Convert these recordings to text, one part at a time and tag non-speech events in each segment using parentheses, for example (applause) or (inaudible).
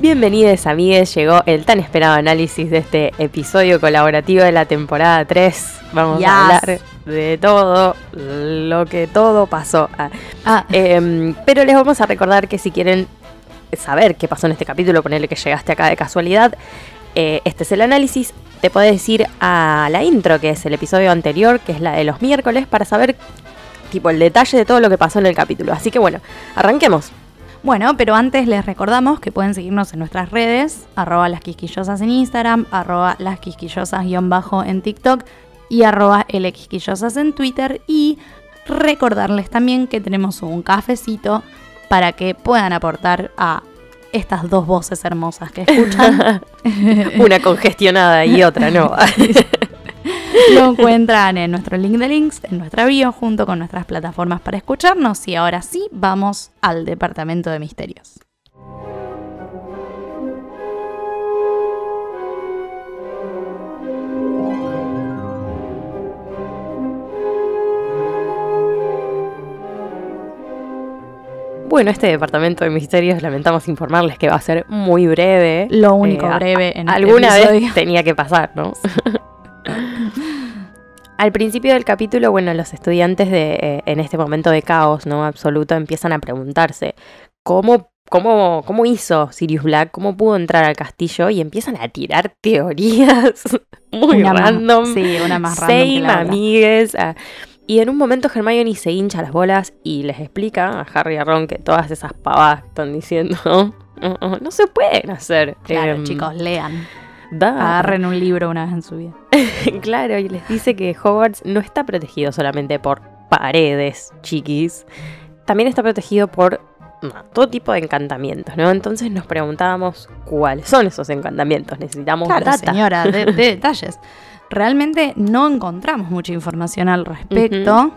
Bienvenidos amigues, llegó el tan esperado análisis de este episodio colaborativo de la temporada 3. Vamos Yes. a hablar de todo lo que todo pasó. Ah, Ah, em, pero les vamos a recordar que si quieren saber qué pasó en este capítulo, ponerle que llegaste acá de casualidad, eh, este es el análisis. Te podés ir a la intro, que es el episodio anterior, que es la de los miércoles, para saber tipo el detalle de todo lo que pasó en el capítulo. Así que bueno, arranquemos. Bueno, pero antes les recordamos que pueden seguirnos en nuestras redes, arroba las quisquillosas en Instagram, arroba las quisquillosas guion bajo en TikTok y arroba lquisquillosas en Twitter y recordarles también que tenemos un cafecito para que puedan aportar a estas dos voces hermosas que escuchan. (laughs) Una congestionada y otra no. (laughs) (laughs) Lo encuentran en nuestro link de links, en nuestra bio, junto con nuestras plataformas para escucharnos. Y ahora sí, vamos al departamento de misterios. Bueno, este departamento de misterios lamentamos informarles que va a ser muy breve. Lo único Eh, breve en este Alguna episodio. vez tenía que pasar, ¿no? Al principio del capítulo, bueno, los estudiantes de, eh, en este momento de caos, ¿no? Absoluto, empiezan a preguntarse cómo, cómo, cómo hizo Sirius Black, cómo pudo entrar al castillo y empiezan a tirar (laughs) teorías muy Una más- random. sí, una más random amigues. ah. Y en un momento Hermione se hincha las bolas y les explica a Harry y a Ron que todas esas pavadas que están diciendo (laughs) no, no, no se pueden hacer. Claro, Em, chicos, lean. Da. Agarren un libro una vez en su vida. (laughs) claro, y les dice que Hogwarts no está protegido solamente por paredes, chiquis. También está protegido por no, todo tipo de encantamientos, ¿no? Entonces nos preguntábamos cuáles son esos encantamientos. Necesitamos Claro, data. señora, de, de (laughs) detalles. Realmente no encontramos mucha información al respecto.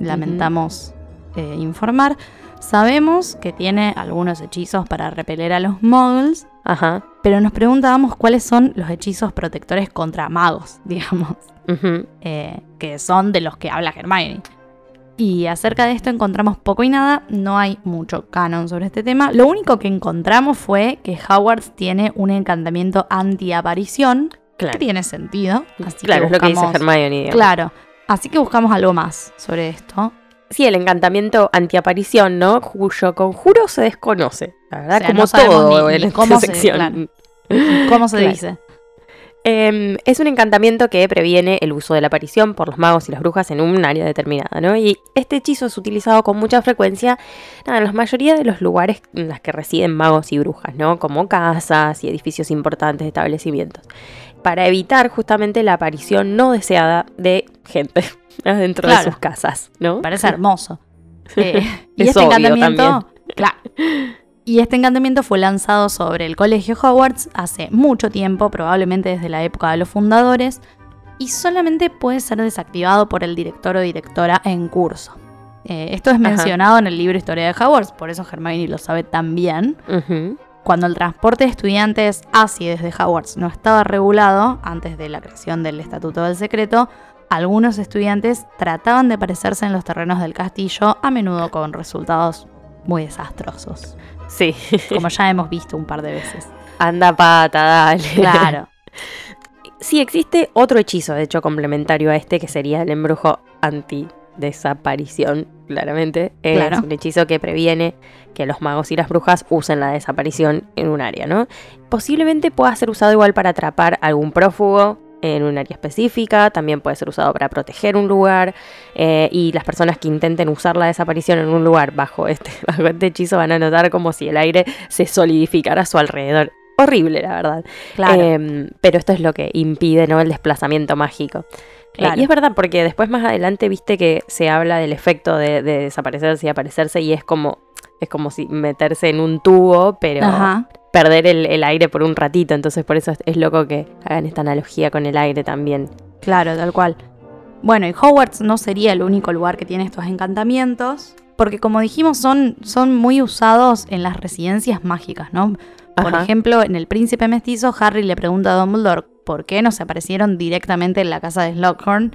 Lamentamos eh, informar. Sabemos que tiene algunos hechizos para repeler a los muggles, Ajá. Pero nos preguntábamos cuáles son los hechizos protectores contra magos, (laughs) digamos, eh, que son de los que habla Hermione. Y acerca de esto encontramos poco y nada, no hay mucho canon sobre este tema. Lo único que encontramos fue que Hogwarts tiene un encantamiento antiaparición, Claro. que tiene sentido. Así Claro, es lo que dice Hermione. digamos. Claro, así que buscamos algo más sobre esto. Sí, el encantamiento antiaparición, ¿no? Cuyo conjuro se desconoce. La verdad, O sea, como no todo ni- en ni esta cómo se- sección. claro. (laughs) ¿Cómo se Claro. dice? Em, es un encantamiento que previene el uso de la aparición por los magos y las brujas en un área determinada, ¿no? Y este hechizo es utilizado con mucha frecuencia nada, en la mayoría de los lugares en los que residen magos y brujas, ¿no? Como casas y edificios importantes establecimientos. Para evitar justamente la aparición no deseada de gente (laughs) dentro de sus casas, ¿no? Parece (laughs) hermoso. Eh, (laughs) y Es este encantamiento. Claro. Y este encantamiento fue lanzado sobre el colegio Hogwarts hace mucho tiempo, probablemente desde la época de los fundadores, y solamente puede ser desactivado por el director o directora en curso. Eh, esto es Ajá. mencionado en el libro Historia de Hogwarts, por eso Hermione lo sabe tan bien. Ujú. Cuando el transporte de estudiantes hacia y desde Hogwarts no estaba regulado, antes de la creación del Estatuto del Secreto, algunos estudiantes trataban de parecerse en los terrenos del castillo, a menudo con resultados muy desastrosos, Sí. como ya hemos visto un par de veces. Anda pata, dale. Claro. (laughs) Sí, existe otro hechizo, de hecho, complementario a este, que sería el embrujo anti-desaparición, claramente. Es Claro. un hechizo que previene que los magos y las brujas usen la desaparición en un área, ¿no? Posiblemente pueda ser usado igual para atrapar algún prófugo en un área específica, también puede ser usado para proteger un lugar, eh, y las personas que intenten usar la desaparición en un lugar bajo este, (laughs) bajo este hechizo van a notar como si el aire se solidificara a su alrededor. horrible, la verdad. Claro. Em, pero esto es lo que impide, ¿no? El desplazamiento mágico. Eh, y es verdad, porque después más adelante viste que se habla del efecto de, de desaparecerse y aparecerse, y es como, es como si meterse en un tubo, pero Ajá. perder el, el aire por un ratito. Entonces por eso es, es loco que hagan esta analogía con el aire también. Claro, tal cual. Bueno, y Hogwarts no sería el único lugar que tiene estos encantamientos, porque como dijimos, son, son muy usados en las residencias mágicas, ¿no? Por Ajá. ejemplo, en El Príncipe Mestizo, Harry le pregunta a Dumbledore por qué no se aparecieron directamente en la casa de Slughorn,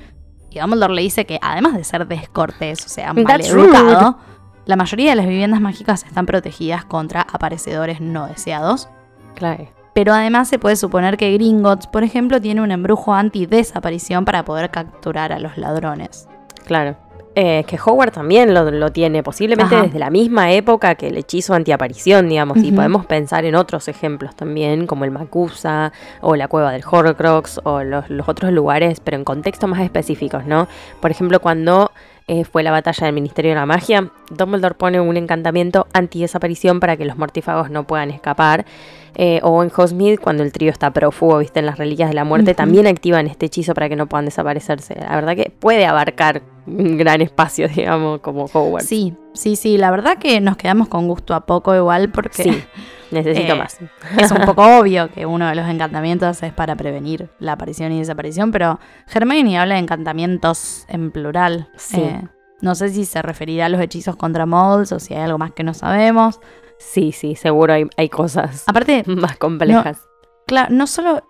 y Dumbledore le dice que además de ser descortés, o sea, maleducado, la mayoría de las viviendas mágicas están protegidas contra aparecedores no deseados. Claro. Pero además se puede suponer que Gringotts, por ejemplo, tiene un embrujo anti-desaparición para poder capturar a los ladrones. Claro. Eh, que Howard también lo, lo tiene, posiblemente Ajá. desde la misma época que el hechizo antiaparición, digamos, y podemos pensar en otros ejemplos también, como el Macusa, o la cueva del Horcrux, o los, los otros lugares, pero en contextos más específicos, ¿no? Por ejemplo, cuando eh, fue la batalla del Ministerio de la Magia, Dumbledore pone un encantamiento anti-desaparición para que los mortífagos no puedan escapar. Eh, o en Hogsmeade, cuando el trío está prófugo, viste, en las reliquias de la muerte, también activan este hechizo para que no puedan desaparecerse. La verdad que puede abarcar un gran espacio, (laughs) digamos, como Hogwarts. Sí, sí, sí, la verdad que nos quedamos con gusto a poco igual porque Sí, necesito (laughs) Eh, más. es un poco (laughs) obvio que uno de los encantamientos es para prevenir la aparición y desaparición, pero Hermione habla de encantamientos en plural. Sí. Eh, no sé si se referirá a los hechizos contra mods o si hay algo más que no sabemos. Sí, sí, seguro hay, hay cosas Aparte, más complejas. Claro, no solo,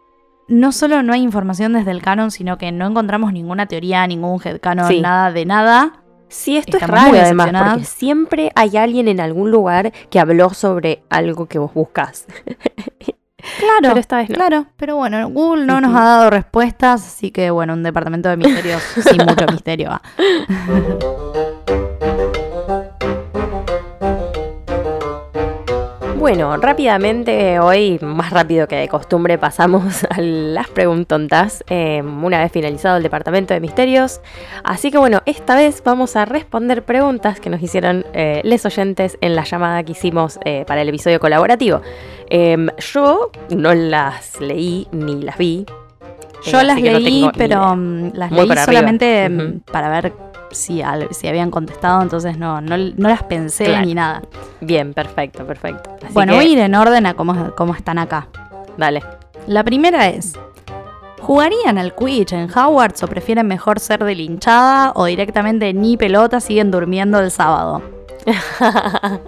no solo no hay información desde el canon, sino que no encontramos ninguna teoría, ningún headcanon, Sí. nada de nada. Sí, esto Estamos es raro además, porque siempre hay alguien en algún lugar que habló sobre algo que vos buscas. (laughs) Claro, Pero esta vez no. claro, pero bueno, Google no nos ha dado respuestas, así que bueno, un departamento de misterios (laughs) sin mucho misterio. (laughs) Bueno, rápidamente, hoy, más rápido que de costumbre, pasamos (laughs) a las preguntontas, eh, una vez finalizado el departamento de misterios. Así que bueno, esta vez vamos a responder preguntas que nos hicieron eh, les oyentes en la llamada que hicimos eh, para el episodio colaborativo. Em, yo no las leí ni las vi. Yo eh, las no leí, pero mm, las Muy leí solamente mm, para ver si, al- si habían contestado, entonces no, no, no las pensé Claro. ni nada. Bien, perfecto, perfecto. Así bueno, que, voy a ir en orden a cómo, cómo están acá. Dale. La primera es, ¿jugarían al Quidditch en Hogwarts o prefieren mejor ser de linchada o directamente ni pelota siguen durmiendo el sábado? (laughs)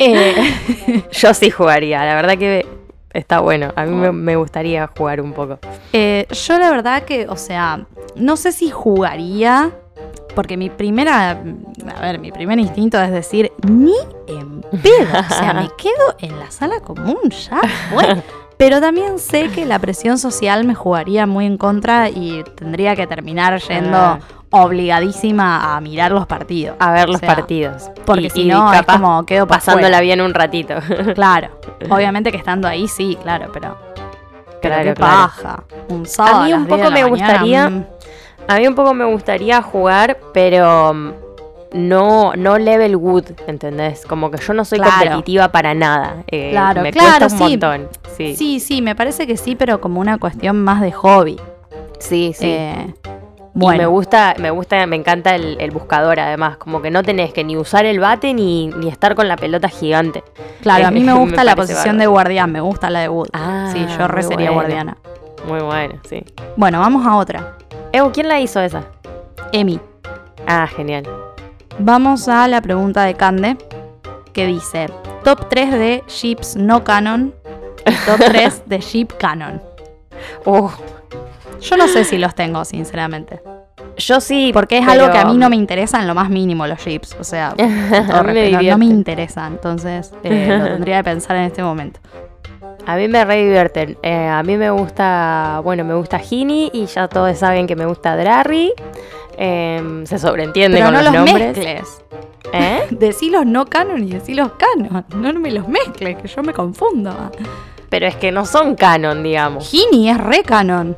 Eh, (laughs) Yo sí jugaría, la verdad que está bueno. A mí me, me gustaría jugar un poco. eh, yo la verdad que, o sea, no sé si jugaría, porque mi primera, a ver, mi primer instinto es decir, ni en pedo, o sea, me (laughs) quedo en la sala común, ya fue. Pero también sé que la presión social me jugaría muy en contra y tendría que terminar yendo obligadísima a mirar los partidos. A ver O los sea, partidos. Porque Y- si y no, es como quedo pa' pasándola bien un ratito. (laughs) Claro, obviamente que estando ahí sí, claro, pero. Pero Claro, qué claro. paja. Un sábado. A mí un las 10 de poco me mañana, gustaría- mm, A mí un poco me gustaría jugar, pero mm, no, no level good, ¿entendés? Como que yo no soy Claro. competitiva para nada. Eh, Claro, me claro, cuesta un sí. montón. Sí, sí, Sí, sí, me parece que sí, pero como una cuestión más de hobby. sí. Eh, Y me bueno, gusta, me gusta, me encanta el, el buscador además, como que no tenés que ni usar el bate ni, ni estar con la pelota gigante. claro, a (laughs) mí me me gusta la posición de guardián, me gusta la de Wood. Ah, sí, yo re sería bueno. guardiana. Muy bueno, sí. Bueno, vamos a otra. ¿Quién la hizo esa? Emi, Ah, genial. vamos a la pregunta de Cande, que dice, top 3 de ships no canon y top 3 (laughs) de ship canon. Uh, Yo no sé si los tengo, sinceramente. yo sí. Porque es pero- algo que a mí no me interesa en lo más mínimo los ships. O sea, (laughs) me no, no me interesa. Entonces, eh, lo tendría que pensar en este momento. A mí me re divierten. Eh, a mí me gusta, bueno, me gusta Gini y ya todos saben que me gusta Drarry. Em, se sobreentiende Pero con no los, los nombres. mezcles. ¿Eh? (laughs) Decí los no canon y decí los canon. No me los mezcles, que yo me confundo. Pero es que no son canon, digamos. Gini es re canon.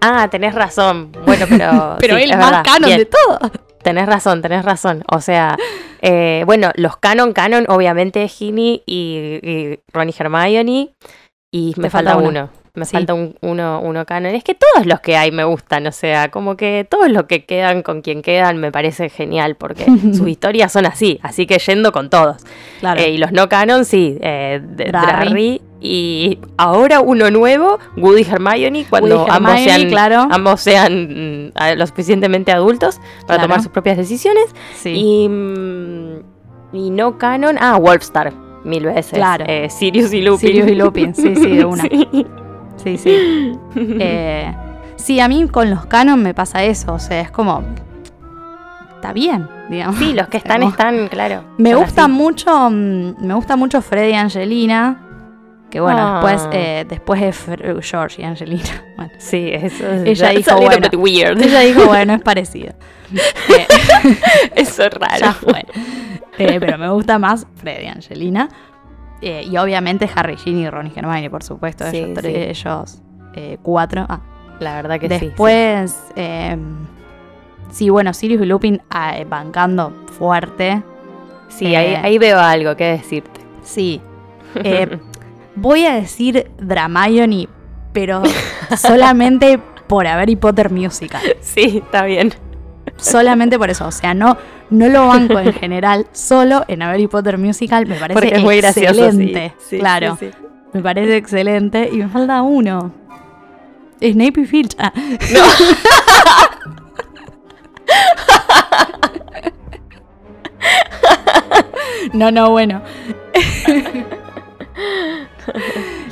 Ah, tenés razón. Bueno, pero. (laughs) Pero sí, el es más verdad. canon Bien, de todo. Tenés razón, tenés razón. O sea, (laughs) eh, bueno, los canon, canon, obviamente Gini y, y Ron y Hermione. Y me falta falta uno. uno. Me Sí. falta un- uno, uno canon. Es que todos los que hay me gustan, o sea, como que todos los que quedan con quien quedan me parece genial, porque (laughs) sus historias son así, así que yendo con todos. Claro. Eh, y los no canon, sí, eh, Drarry. Y ahora uno nuevo, Woody y Hermione, cuando Woody ambos Hermione, sean, claro. ambos sean mm, lo suficientemente adultos para Claro. tomar sus propias decisiones. sí. Y, mm, y no canon, ah, Wolfstar, mil veces. Claro. Eh, Sirius y Lupin. Sirius y Lupin, sí, sí, de (laughs) una. Sí. Sí, sí. (laughs) Eh, sí, a mí con los canon me pasa eso. O sea, es como. Está bien, digamos. Sí, los que están, (laughs) están, claro. Me gusta así. mucho. mm, Me gusta mucho Freddy y Angelina. Que bueno, Ah. después, eh, después es Fr- George y Angelina. (laughs) Bueno. Sí, eso es Ella dijo, bueno. weird. Ella dijo, bueno, es parecido. (laughs) Eh, (laughs) Eso es raro. ya fue. Eh, pero me gusta más Freddy y Angelina. Eh, y obviamente Harry, Ginny y Ron y Hermione, por supuesto. Sí, ellos, sí. tres- ellos cuatro. Ah, La verdad que sí, sí. Después, eh, sí, bueno, Sirius y Lupin ah, bancando fuerte. Sí, ahí, ahí veo algo que decirte. Sí. Eh, voy a decir Dramione, pero solamente por Harry Potter Musical. (laughs) Sí, está bien. Solamente por eso. O sea, no, no lo banco en general, solo en Harry Potter Musical. Me parece Porque es muy gracioso. sí. excelente. Sí, claro, sí, me parece excelente. Y me falta uno. Snape y Filch. Ah. No, (laughs) no, bueno. (laughs) (laughs)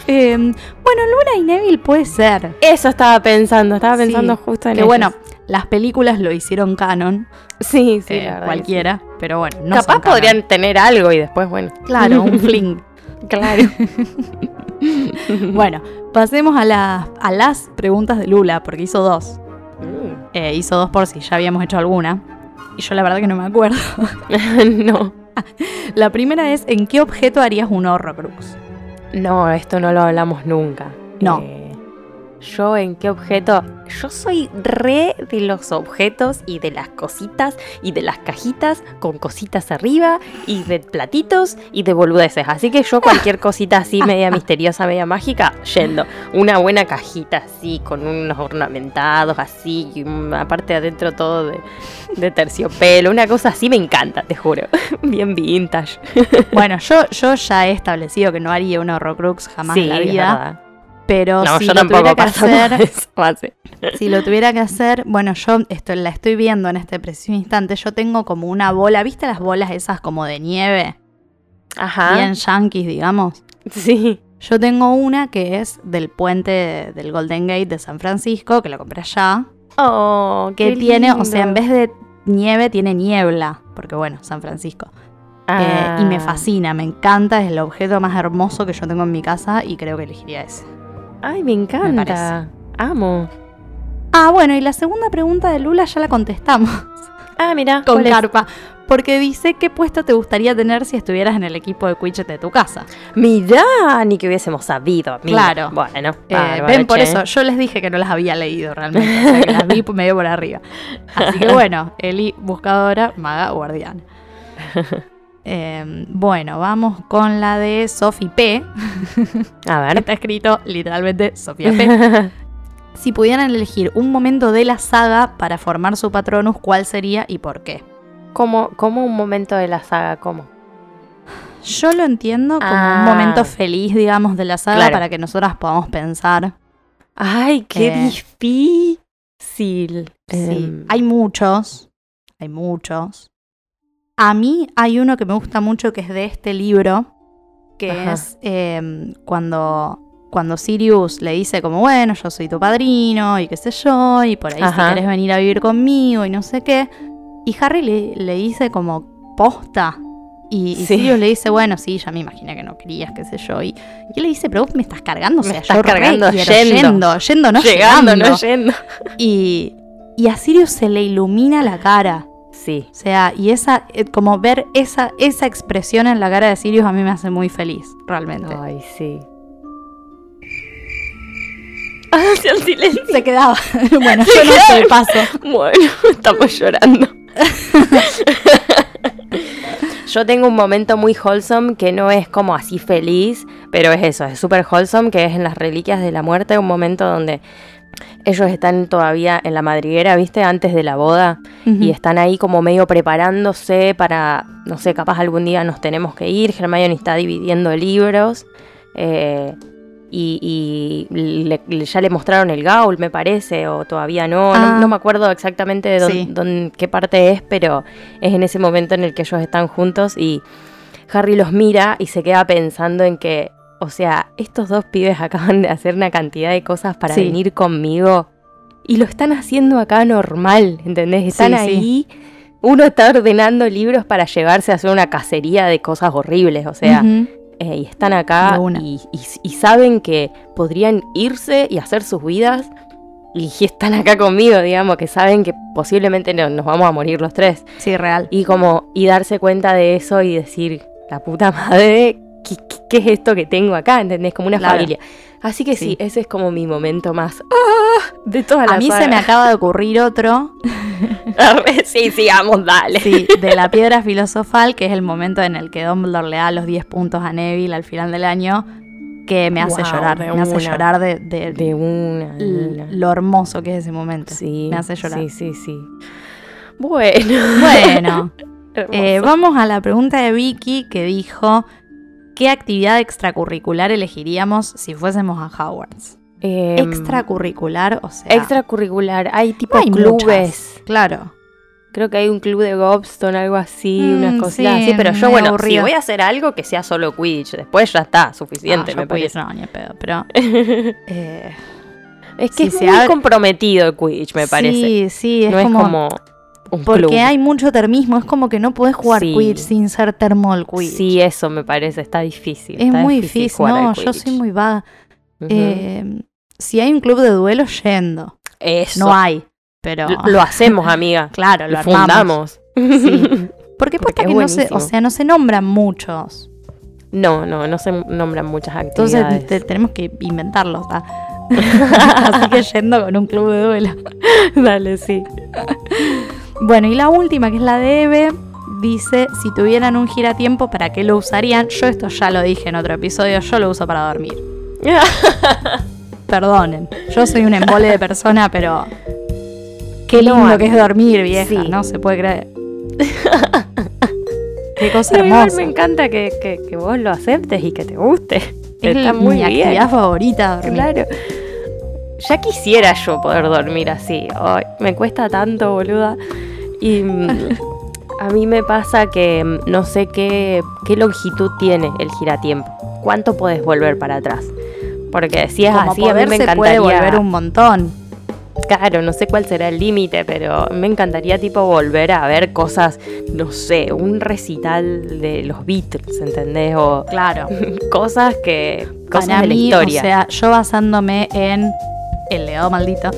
Eh, bueno, Luna y Neville puede ser. Eso estaba pensando, estaba Sí, pensando justo en Que ellos. bueno, las películas lo hicieron canon, sí, sí, eh, la cualquiera, pero bueno, no Capaz podrían tener algo y después, bueno. Claro, un (laughs) fling. Claro. (laughs) bueno, pasemos a, las a las preguntas de Lula, porque hizo dos. Mm. Eh, hizo dos por si ya habíamos hecho alguna. Y yo la verdad que no me acuerdo. (laughs) no. La primera es, ¿en qué objeto harías un Horrocrux? No, esto no lo hablamos nunca. No. Eh, yo en qué objeto. Yo soy re de los objetos y de las cositas y de las cajitas con cositas arriba y de platitos y de boludeces. Así que yo cualquier (laughs) cosita así media misteriosa, media mágica, yendo. Una buena cajita así, con unos ornamentados así, y aparte adentro todo de, de terciopelo. Una cosa así me encanta, te juro. (laughs) Bien vintage. Bueno, yo, yo ya he establecido que no haría un Horrocrux jamás sí, en la vida. Pero No, si yo lo tuviera que hacer, (laughs) si lo tuviera que hacer, bueno, yo esto la estoy viendo en este preciso instante. Yo tengo como una bola, ¿viste las bolas esas como de nieve? Ajá. Bien yankees, digamos. Sí. Yo tengo una que es del puente del Golden Gate de San Francisco, que la compré allá. Oh, Que qué tiene, o sea, en vez de nieve, tiene niebla. Porque bueno, San Francisco. Eh, y me Ah. fascina, me encanta, es el objeto más hermoso que yo tengo en mi casa y creo que elegiría ese. Ay, me encanta. Amo. Ah, bueno, y la segunda pregunta de Lula ya la contestamos Ah, mira. con Carpa. Porque dice qué puesto te gustaría tener si estuvieras en el equipo de Quidditch de tu casa. Mirá, ni que hubiésemos sabido. mira. Claro. Bueno, Eh, ven, por eso yo les dije que no las había leído realmente. O sea, que las vi (laughs) medio por arriba. Así que bueno, Eli, buscadora, maga, guardián. (laughs) Eh, bueno, vamos con la de Sophie P. A ver. (laughs) Está escrito literalmente Sofía P. (laughs) Si pudieran elegir un momento de la saga para formar su Patronus, ¿cuál sería y por qué? ¿Cómo, cómo un momento de la saga? ¿Cómo? Yo lo entiendo como Ah. un momento feliz, digamos, de la saga Claro. para que nosotras podamos pensar. Ay, qué Eh. difícil. Sí, Em, hay muchos, hay muchos. A mí hay uno que me gusta mucho que es de este libro, que Ajá. es em, cuando, cuando Sirius le dice como, bueno, yo soy tu padrino y qué sé yo, y por ahí Ajá. si querés venir a vivir conmigo y no sé qué. Y Harry le, le dice como, posta. Y, y Sí. Sirius le dice, bueno, sí, ya me imaginé que no querías, qué sé yo. Y, y él le dice, pero vos me estás cargando, o Me sea, estás yo re cargando yendo. yendo, yendo, no llegando, llegando. no yendo. Y, y a Sirius se le ilumina la cara. Sí. O sea, y esa, eh, como ver esa, esa expresión en la cara de Sirius a mí me hace muy feliz, realmente. Ay, sí. (laughs) Hacia el silencio. Se quedaba. (laughs) bueno, yo no sé, paso. Bueno, (laughs) estamos llorando. Yo tengo un momento muy wholesome que no es como así feliz, pero es eso, es súper wholesome, que es en las reliquias de la muerte, un momento donde ellos están todavía en la madriguera, ¿viste? Antes de la boda. Y están ahí como medio preparándose para, no sé, capaz algún día nos tenemos que ir. Hermione está dividiendo libros. eh, y y le- le- ya le mostraron el gaul, me parece, o todavía no. Ah. No, no me acuerdo exactamente de dónde, Sí. dónde- qué parte es, pero es en ese momento en el que ellos están juntos y Harry los mira y se queda pensando en que, o sea, estos dos pibes (laughs) acaban de hacer una cantidad de cosas para Sí. venir conmigo y lo están haciendo acá normal, ¿entendés? Están Sí, sí. ahí. Uno está ordenando libros para llevarse a hacer una cacería de cosas horribles, o sea, eh, y están acá y, y- y saben que podrían irse y hacer sus vidas y (laughs) están acá conmigo, digamos, que saben que posiblemente no- nos vamos a morir los tres. Sí, real. Y como, y darse cuenta de eso y decir, la puta madre, ¿qué, es esto que tengo acá? ¿Entendés? Como una Claro. familia. Así que sí. Sí. ese es como mi momento más ¡ah! de toda la A mí se me acaba de ocurrir otro, (laughs) sí, sigamos, dale. sí, de la piedra filosofal, que es el momento en el que Dumbledore le da los 10 puntos a Neville al final del año, que me hace Wow, llorar, me hace llorar de, de- De una, lo hermoso que es ese momento. Sí, me hace llorar. Sí, sí, sí. Bueno. Bueno, (laughs) eh, vamos a la pregunta de Vicky que dijo, ¿qué actividad extracurricular elegiríamos si fuésemos a Hogwarts? Em, extracurricular, o sea... extracurricular. Hay tipo no hay clubes. muchas, Claro. Creo que hay un club de Gobstone, algo así, Mm, unas cositas sí, así. Pero yo, bueno, si voy a hacer algo que sea solo Quidditch, después ya está, suficiente, Ah, me parece. no, ni pedo, pero... (laughs) eh, Es que Si es muy abre- comprometido el Quidditch, me parece. Sí, sí, es no como... es como un Porque club. hay mucho termismo, es como que no podés jugar Sí. Quidditch sin ser termo del Quidditch. Sí, eso me parece, está difícil. es está muy difícil, no, yo soy muy vaga. Eh, si hay un club de duelo, yendo. Eso. No hay, pero... Lo hacemos, amiga. (laughs) Claro, lo Lo fundamos. Sí. (laughs) Porque es que no se, o sea, no se nombran muchos. No, no, no se nombran muchas Entonces actividades. te- tenemos que inventarlos. ah. (laughs) Así que yendo con un club de duelo. Dale, sí. Bueno, y la última, que es la de Eve, dice, si tuvieran un giratiempo, ¿para qué lo usarían? Yo esto ya lo dije en otro episodio, yo lo uso para dormir. (laughs) Perdonen, yo soy un embole de persona, pero... Qué lindo que es dormir, vieja, sí. no se puede creer. (laughs) Qué cosa Pero igual hermosa. me encanta que, que- que vos lo aceptes y que te guste. Es Está mi muy bien. actividad favorita dormir. Claro. Ya quisiera yo poder dormir así. Ay, me cuesta tanto, boluda. Y mm, a mí me pasa que mm, no sé qué, qué longitud tiene el giratiempo. ¿Cuánto podés volver para atrás? Porque si es Como así, a mí me encantaría. puede volver un montón. Claro, no sé cuál será el límite, pero me encantaría tipo volver a ver cosas, no sé, un recital de los Beatles, ¿entendés? O Claro. (laughs) cosas que cosas Para de la mí, historia. o sea, yo basándome en el legado maldito,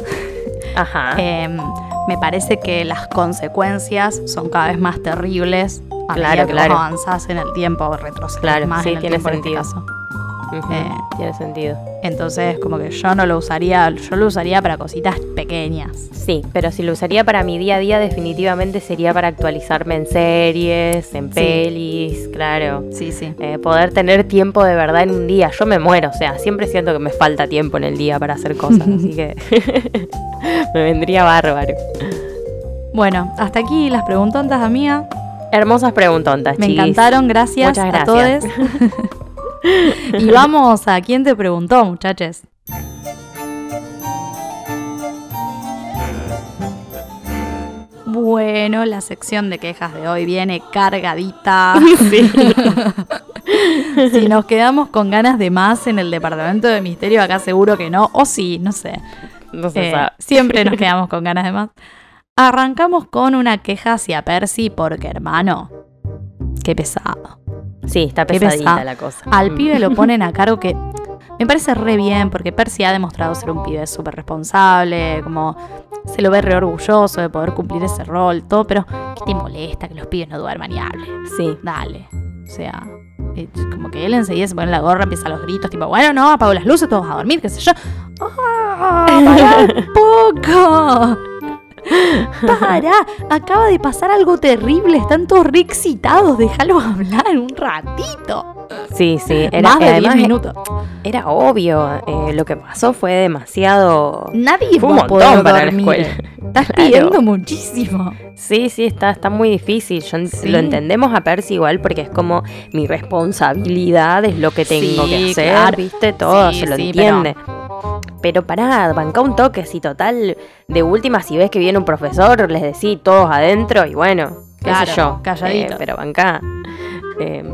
Ajá. (laughs) em, me parece que las consecuencias son cada vez más terribles a Claro, medida que claro. avanzás en el tiempo o retrocedes Claro, más sí, en el tiene tiempo en este sentido. Eh, Tiene sentido. Entonces, como que yo no lo usaría, yo lo usaría para cositas pequeñas. Sí, pero si lo usaría para mi día a día, definitivamente sería para actualizarme en series, en Sí. pelis, claro. Sí, sí. Eh, poder tener tiempo de verdad en un día. Yo me muero, o sea, siempre siento que me falta tiempo en el día para hacer cosas, así que (laughs) me vendría bárbaro. Bueno, hasta aquí las preguntontas, amiga. Hermosas preguntontas, Me encantaron, gracias, Muchas a todos. (laughs) (laughs) y vamos a quién te preguntó, muchachos. Bueno, la sección de quejas de hoy viene cargadita. (laughs) Sí. (laughs) si nos quedamos con ganas de más en el departamento de misterio, acá seguro que no. O sí, no sé. No se Eh, sabe. siempre nos quedamos con ganas de más. Arrancamos con una queja hacia Percy porque, hermano, qué pesado. Sí, está pesadita la cosa. Al Mm. pibe lo (laughs) ponen a cargo que me parece re bien porque Percy ha demostrado ser un pibe súper responsable, como se lo ve re orgulloso de poder cumplir ese rol, todo, pero ¿qué te molesta que los pibes no duerman y hablen? Sí. Dale. O sea, como que él enseguida se pone la gorra, empieza los gritos, tipo, bueno, no, apago las luces, todos a dormir, qué sé yo. ¡Ah, pará un (laughs) poco! (laughs) Para, acaba de pasar algo terrible, están todos re excitados, déjalo hablar un ratito. Sí, sí, era, Más de 10 además, minutos. era obvio. eh, lo que pasó fue demasiado. Nadie Fue un montón poder para la dormir. escuela. Estás (laughs) Claro. pidiendo muchísimo. Sí, sí, está, está muy difícil. Yo en- Sí. Lo entendemos a Percy igual porque es como mi responsabilidad, es lo que tengo Sí, que hacer, claro. ¿viste? Todo Sí, se lo entiende. Pero, pará, banca un toque, si total, de última, si ves que viene un profesor, les decís todos adentro y bueno, qué Claro, sé yo. calladito. eh, pero banca. Eh,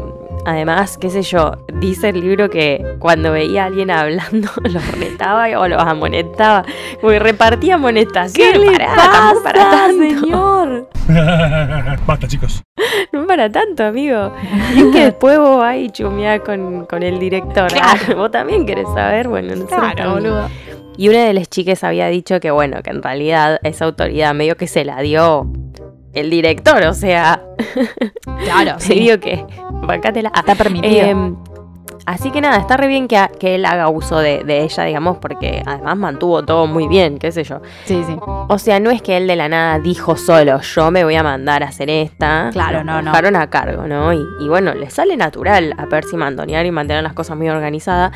además, qué sé yo, dice el libro que cuando veía a alguien hablando, (laughs) los retaba o los amonestaba. Como que repartía amonestaciones. ¿Qué le pará, pasa, tampoco para tanto. señor? (laughs) Basta, chicos. No para tanto, amigo. Y es que después vos vas y chumeás con, con el director. Claro. Ah, (laughs) vos también querés saber, bueno, nosotros Claro, boludo. Y una de las chicas había dicho que, bueno, que en realidad esa autoridad medio que se la dio el director, o sea, Claro, (laughs) se sí. dio que, bancátela. Ah, Está permitido. em, así que nada, está re bien que, que él haga uso de, de ella, digamos, porque además mantuvo todo muy bien, qué sé yo. sí, sí. O sea, no es que él de la nada dijo solo, yo me voy a mandar a hacer esta. Claro, no, no. dejaron a cargo, ¿no? Y, y bueno, le sale natural a Percy mandonear y mantener las cosas muy organizadas.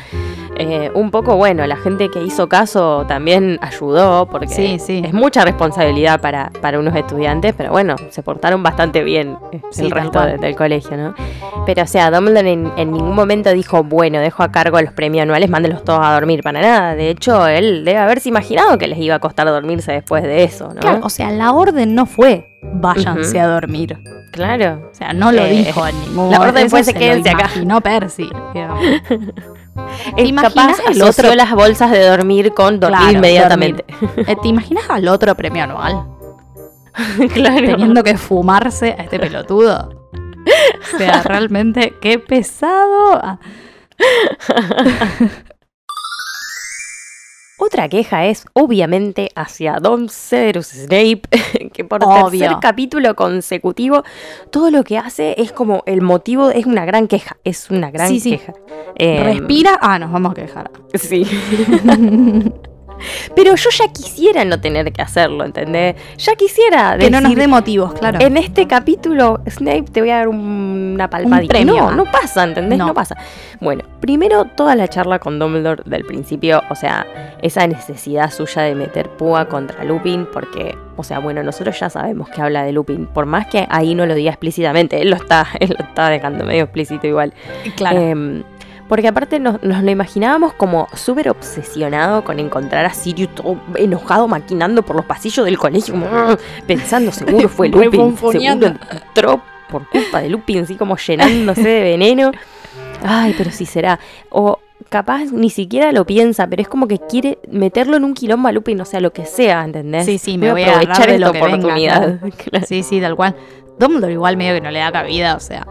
Eh, un poco, bueno, la gente que hizo caso también ayudó, porque Sí, sí. es mucha responsabilidad para, para unos estudiantes, pero bueno, se portaron bastante bien eh, Sí, el resto de- del colegio, ¿no? Pero, o sea, Dumbledore en, en ningún momento dijo, bueno, dejo a cargo los premios anuales, mándenlos todos a dormir, para nada. De hecho, él debe haberse imaginado que les iba a costar dormirse después de eso, ¿no? Claro, o sea, la orden no fue váyanse a dormir. Claro. O sea, no lo Eh, dijo en ningún la orden fue, se se quédense acá. imaginó Percy. (laughs) Es imaginas el otro? las bolsas de dormir con dormir Claro, inmediatamente. Eh, ¿Te imaginas al otro premio anual? (laughs) claro. Teniendo que fumarse a este pelotudo. (laughs) O sea, realmente, qué pesado. (laughs) Otra queja es, obviamente, hacia Don Severus Snape, (laughs) que por Obvio. tercer capítulo consecutivo, todo lo que hace es como el motivo, es una gran queja, es una gran Sí, sí. queja. Em, Respira. Ah, nos vamos a quejar. Sí. Pero yo ya quisiera no tener que hacerlo, ¿entendés? Ya quisiera Que no nos decir, dé motivos, claro. En este capítulo, Snape, te voy a dar un- una palmadita. premio. No, no pasa, ¿entendés? No. No. pasa. Bueno, primero toda la charla con Dumbledore del principio, o sea, esa necesidad suya de meter púa contra Lupin, porque, o sea, bueno, nosotros ya sabemos que habla de Lupin, por más que ahí no lo diga explícitamente, él lo está, (laughs) él lo está dejando medio explícito igual. Claro. Em, porque aparte nos, nos lo imaginábamos como súper obsesionado con encontrar a Sirius todo enojado, maquinando por los pasillos del colegio, (laughs) pensando, seguro fue (laughs) Lupin, seguro entró por culpa de Lupin, así como llenándose de veneno. Ay, pero sí será. O capaz ni siquiera lo piensa, pero es como que quiere meterlo en un quilombo a Lupin, o sea, lo que sea, ¿entendés? Sí, sí, me voy a aprovechar de lo esta venga, oportunidad. (laughs) Claro. Sí, sí, tal cual. Dumbledore igual medio que no le da cabida, o sea.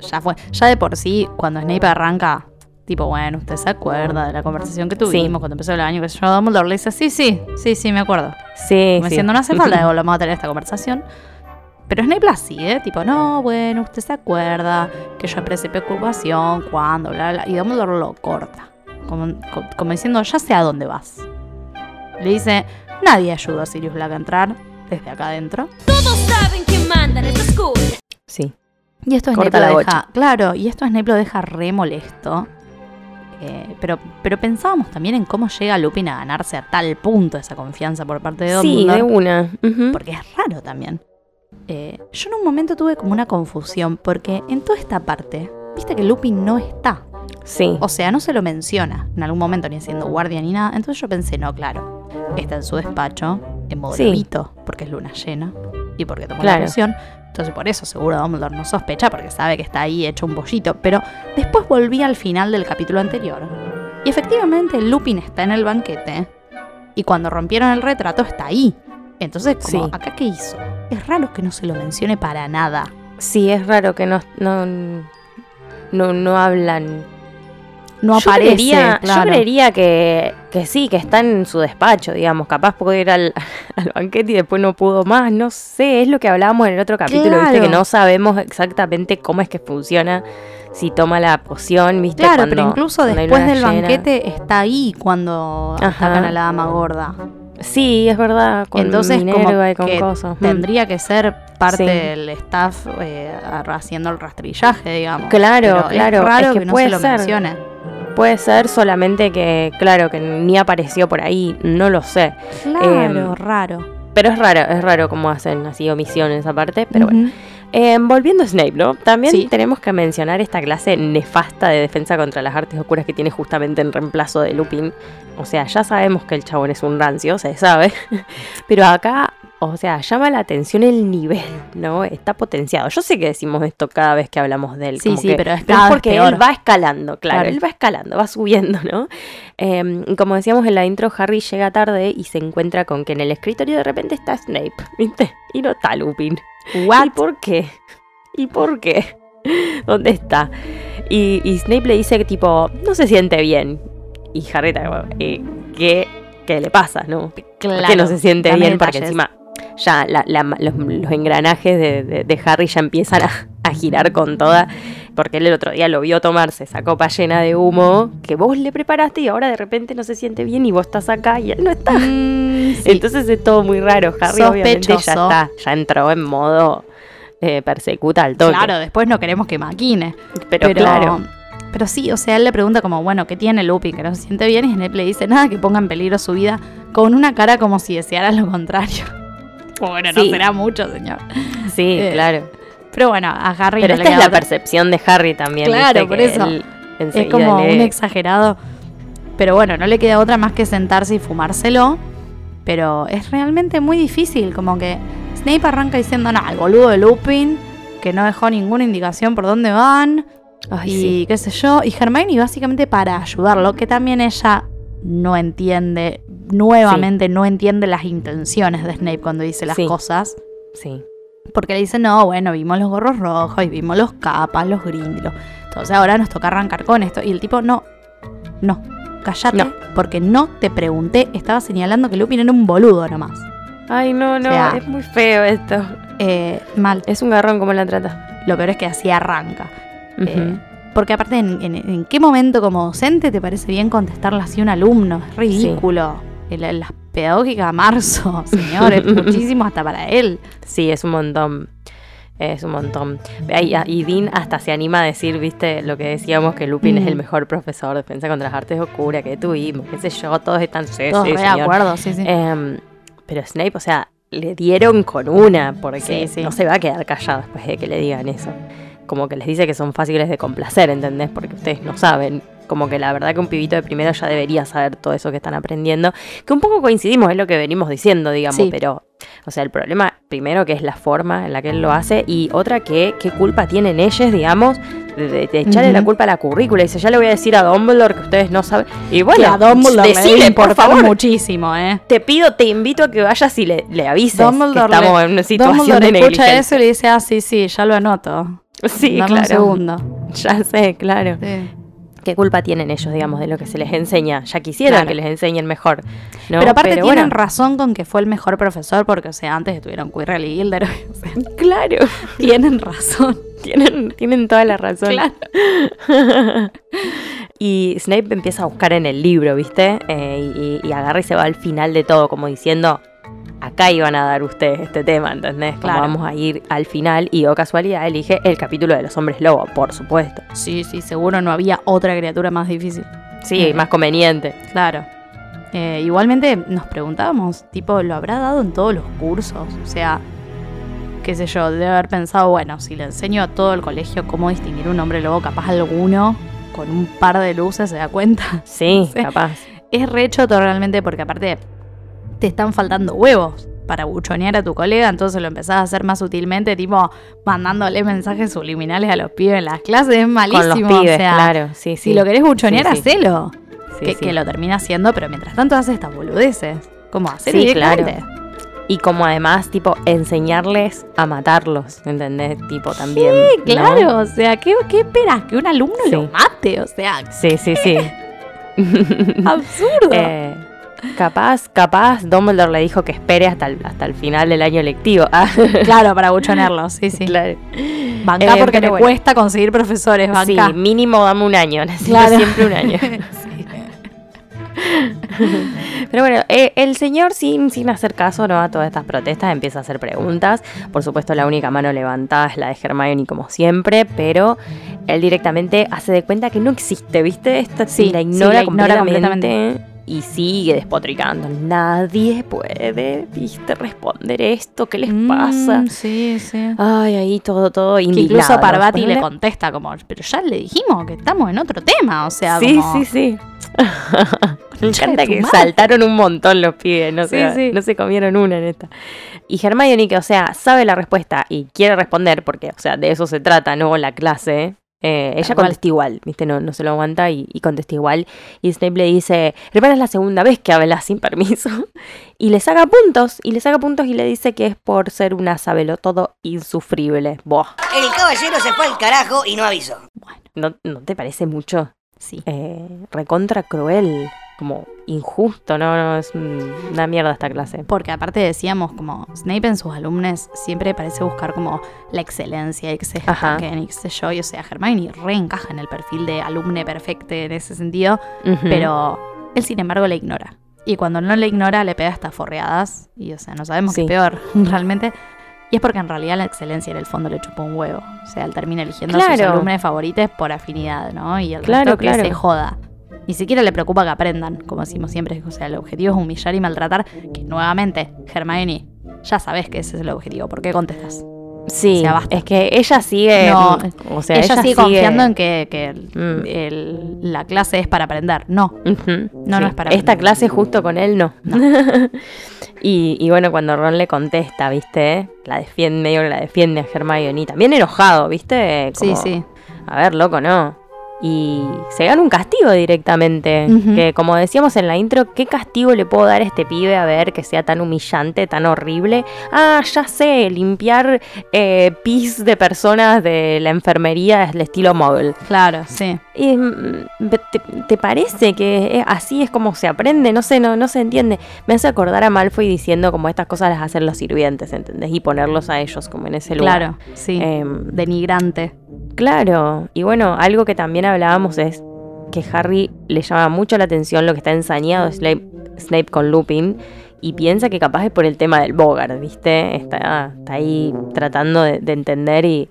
Ya fue. Ya de por sí, cuando Snape arranca, tipo, bueno, usted se acuerda de la conversación que tuvimos cuando empezó el año, que yo, Dumbledore le dice, sí, sí, sí, sí, me acuerdo. Sí, Como sí. diciendo, no hace (laughs) falta que volvamos a tener esta conversación. Pero Snape la sigue, tipo, no, bueno, usted se acuerda que yo expresé preocupación, cuando, bla, bla. Y Dumbledore lo corta. Como, co- como diciendo, ya sé a dónde vas. Le dice, nadie ayudó a Sirius Black a entrar desde acá adentro. Todos saben quién manda en esta school. Sí. Y esto Snape Corta lo deja, claro, y esto Snape lo deja re molesto. Eh, pero, pero pensábamos también en cómo llega Lupin a ganarse a tal punto esa confianza por parte de Sí, Dumbledore. de una. Porque es raro también. Eh, yo en un momento tuve como una confusión, porque en toda esta parte, viste que Lupin no está. Sí. O sea, no se lo menciona en algún momento ni siendo guardia ni nada. Entonces yo pensé, no, claro, está en su despacho, en modo Sí. lobito, porque es luna llena y porque tomó Claro. la poción. Entonces por eso seguro Dumbledore no sospecha, porque sabe que está ahí hecho un pollito. Pero después volví al final del capítulo anterior. Y efectivamente Lupin está en el banquete. Y cuando rompieron el retrato está ahí. Entonces, como, Sí. ¿acá qué hizo? Es raro que no se lo mencione para nada. Sí, es raro que no, no, no, no hablan. No yo aparece, creería, claro. yo creería que, que sí, que está en su despacho, digamos. Capaz puede ir al, (laughs) al banquete y después no pudo más. No sé, es lo que hablábamos en el otro capítulo, viste, que no sabemos exactamente cómo es que funciona. Si toma la poción, viste. Claro, pero incluso después del llena. banquete está ahí cuando Ajá. atacan a la dama gorda. Sí, es verdad, con Entonces, como Minerva y con que cosas. Mm. tendría que ser parte Sí. del staff eh, haciendo el rastrillaje, digamos. Claro, Pero claro, Es raro es que, que no puede se lo ser. mencione. Puede ser solamente que, claro, que ni apareció por ahí, no lo sé. Claro, Em, raro. Pero es raro, es raro cómo hacen así omisiones aparte, pero bueno. Eh, volviendo a Snape, ¿no? También Sí. tenemos que mencionar esta clase nefasta de defensa contra las artes oscuras que tiene justamente en reemplazo de Lupin. O sea, ya sabemos que el chabón es un rancio, se sabe. (laughs) Pero acá, o sea, llama la atención el nivel, ¿no? Está potenciado. Yo sé que decimos esto cada vez que hablamos de él. Sí, como sí, que- pero es pero porque peor. él va escalando, claro, Claro. Él va escalando, va subiendo, ¿no? Eh, y como decíamos en la intro, Harry llega tarde y se encuentra con que en el escritorio de repente está Snape, ¿viste? Y no está Lupin. ¿Y por qué? ¿Y por qué? ¿Dónde está? Y, y Snape le dice que tipo, no se siente bien. Y Harry eh, ¿qué, ¿qué le pasa, no? ¿Por qué no se siente bien? Porque detalles. encima ya la- la- los, los engranajes de, de- de Harry ya empiezan a, a girar con toda. Porque él el otro día lo vio tomarse esa copa llena de humo que vos le preparaste y ahora de repente no se siente bien y vos estás acá y él no está. Mm, sí. Entonces es todo muy raro. Harry obviamente ya está, ya entró en modo eh, persecuta al toque. Claro, después no queremos que maquine. pero, claro. Pero sí, o sea, él le pregunta como, bueno, ¿qué tiene Lupin? Que no se siente bien y Snape le dice nada que ponga en peligro su vida con una cara como si deseara lo contrario. Bueno, no Sí. será mucho, señor. Sí, eh, claro. Pero bueno, a Harry Pero no le esta es la otra. percepción de Harry también. Claro, ¿viste? por Que eso. él Es como lee. un exagerado. Pero bueno, no le queda otra más que sentarse y fumárselo. Pero es realmente muy difícil. Como que Snape arranca diciendo, no, el boludo de Lupin, que no dejó ninguna indicación por dónde van. Ay, y sí. qué sé yo. Y Hermione básicamente para ayudarlo, que también ella no entiende, nuevamente no entiende las intenciones de Snape cuando dice las Sí. cosas. Sí. Porque le dice, no, bueno, vimos los gorros rojos y vimos los capas, los grindelos. Entonces ahora nos toca arrancar con esto. Y el tipo, no, no, cállate, No. porque no te pregunté. Estaba señalando que Lupin era un boludo nomás. Ay, no, no, O sea- es muy feo esto. Eh, mal. Es un garrón como la trata. Lo peor es que así arranca. Eh, porque aparte, ¿en, en, en qué momento como docente te parece bien contestarle así a un alumno? Es ridículo. En La, pedagógica marzo, (laughs) señores, muchísimo hasta para él. Sí, es un montón. Es un montón. Ah, Y Dean hasta se anima a decir, viste, lo que decíamos, que Lupin es Mm. el mejor profesor de defensa contra las artes oscuras que tuvimos, qué sé yo, todos están sí, Todos sí, de acuerdo, sí, sí. Em, pero Snape, o sea, le dieron con una, porque Sí, sí. no se va a quedar callado después de que le digan eso. Como que les dice que son fáciles de complacer, ¿entendés? Porque ustedes no saben. Como que la verdad que un pibito de primero ya debería saber todo eso que están aprendiendo. Que un poco coincidimos, es lo que venimos diciendo, digamos, Sí. pero... O sea, el problema, primero, que es la forma en la que él lo hace, y otra, que qué culpa tienen ellos, digamos, de, de- de echarle la culpa a la currícula. Dice, ya le voy a decir a Dumbledore que ustedes no saben. Y bueno, y a Dumbledore le decile, debe por favor, muchísimo, ¿eh? te pido, te invito a que vayas y le, le avises Dumbledore que estamos le- en una situación Dumbledore de escucha eso y le dice, ah, sí, sí, ya lo anoto. (laughs) Sí, Dame claro. un segundo. (laughs) Ya sé, claro. Sí. ¿Qué culpa tienen ellos, digamos, de lo que se les enseña? Ya quisieran Claro. que les enseñen mejor. ¿no? Pero aparte Pero tienen bueno, razón con que fue el mejor profesor, porque, o sea, antes estuvieron Quirrell y Gilderoy. (laughs) O sea, Claro, tienen razón. tienen, tienen toda la razón. Claro. y Snape empieza a buscar en el libro, ¿viste? Eh, y, y agarra y se va al final de todo, como diciendo, acá iban a dar ustedes este tema, ¿entendés? Como Claro. vamos a ir al final y, o casualidad, elige el capítulo de los hombres lobo, por supuesto. Sí, sí, seguro no había otra criatura más difícil. Sí, más conveniente. Claro. Eh, igualmente nos preguntábamos, tipo, ¿lo habrá dado en todos los cursos? O sea, qué sé yo, debe haber pensado, bueno, si le enseño a todo el colegio cómo distinguir un hombre lobo, capaz alguno con un par de luces se da cuenta. Sí, (laughs) capaz. Es re choto realmente porque aparte te están faltando huevos para buchonear a tu colega, entonces lo empezás a hacer más sutilmente, tipo mandándole mensajes subliminales a los pibes en las clases, es malísimo. Con los pibes, o sea, claro. Sí, sí. Si lo querés buchonear, Sí, sí. hacelo. Sí, que, lo termina haciendo, pero mientras tanto hace estas boludeces. ¿Cómo hacer Sí, directamente? Y como además, tipo, enseñarles a matarlos, ¿entendés? Tipo, también. Sí, ¿no? claro, o sea, ¿qué, qué esperas? Que un alumno lo mate, o sea, Sí, sí, sí. (laughs) absurdo. Eh, capaz, capaz, Dumbledore le dijo que espere hasta el, hasta el final del año lectivo. (laughs) Ah, Claro, para buchonearlo, sí, sí. claro. Banca Eh, porque bueno. cuesta conseguir profesores, Sí, banca. mínimo dame un año, (laughs) necesito Claro. siempre un año. (laughs) Sí. Pero bueno, eh, el señor sin, sin hacer caso ¿no? a todas estas protestas empieza a hacer preguntas. Por supuesto la única mano levantada es la de Hermione como siempre, pero él directamente hace de cuenta que no existe, ¿viste? Esta Sí, la sí, ignora, la ignora completamente. Y sigue despotricando. Nadie puede, viste, responder esto. ¿Qué les pasa? Mm, sí, sí. Ay, ahí todo, todo Que indignado. incluso Parvati Después le contesta como, pero ya le dijimos que estamos en otro tema, o sea, Sí, como, sí, sí. (laughs) Me encanta que madre. saltaron un montón los pibes, no, Sí, se, sí. no se comieron una en esta. Y Hermione, que o sea, sabe la respuesta y quiere responder, porque, o sea, de eso se trata, ¿no? La clase. Eh, ella cual. contesta igual, ¿viste? No, no se lo aguanta y, y contesta igual. Y Snape le dice, hermana, es la segunda vez que hablas sin permiso. (laughs) Y le saca puntos, y le saca puntos y le dice que es por ser una sabelotodo insufrible. Buah, El caballero se fue al carajo y no avisó. ¿no, no te parece mucho? Sí. eh, recontra cruel, como injusto, no, no, es un- una mierda esta clase. Porque aparte decíamos, como Snape en sus alumnos siempre parece buscar como la excelencia y que se y qué sé yo. Y o sea, Hermione reencaja en el perfil de alumne perfecto en ese sentido, pero él sin embargo le ignora. Y cuando no le ignora, le pega hasta forreadas. Y o sea, no sabemos Sí. qué es peor, (laughs) realmente. Y es porque en realidad la excelencia en el fondo le chupó un huevo. O sea, él termina eligiendo a sus Claro. alumnos favoritos por afinidad, ¿no? Y el Claro, resto que claro. se joda. Ni siquiera le preocupa que aprendan, como decimos siempre. O sea, el objetivo es humillar y maltratar. Que nuevamente, Hermione, ya sabes que ese es el objetivo. ¿Por qué contestas? Sí, o sea, basta. es que ella sigue, No, o sea, ella, sigue confiando en que, que el- Mm. el- la clase es para aprender. No. No, no es para Esta aprender. clase justo con él no. (laughs) y, y bueno, cuando Ron le contesta, ¿viste? La defiende, medio la defiende a Hermione. y También enojado, ¿viste? Sí, sí. A ver, loco, no. Y se gana un castigo directamente. Que como decíamos en la intro, ¿qué castigo le puedo dar a este pibe a ver que sea tan humillante, tan horrible? Ah, ya sé, limpiar eh, pis de personas de la enfermería es el estilo móvil. Claro, sí. Y, mm, ¿te, te parece que así es como se aprende? No sé, no, no se entiende. Me hace acordar a Malfoy diciendo como estas cosas las hacen los sirvientes, ¿entendés? Y ponerlos a ellos como en ese lugar. Claro, sí. Em, Denigrante. Claro, y bueno, algo que también hablábamos es que Harry le llama mucho la atención lo que está ensañado Snape, Snape con Lupin y piensa que capaz es por el tema del Bogart, ¿viste? Está, está ahí tratando de, de entender y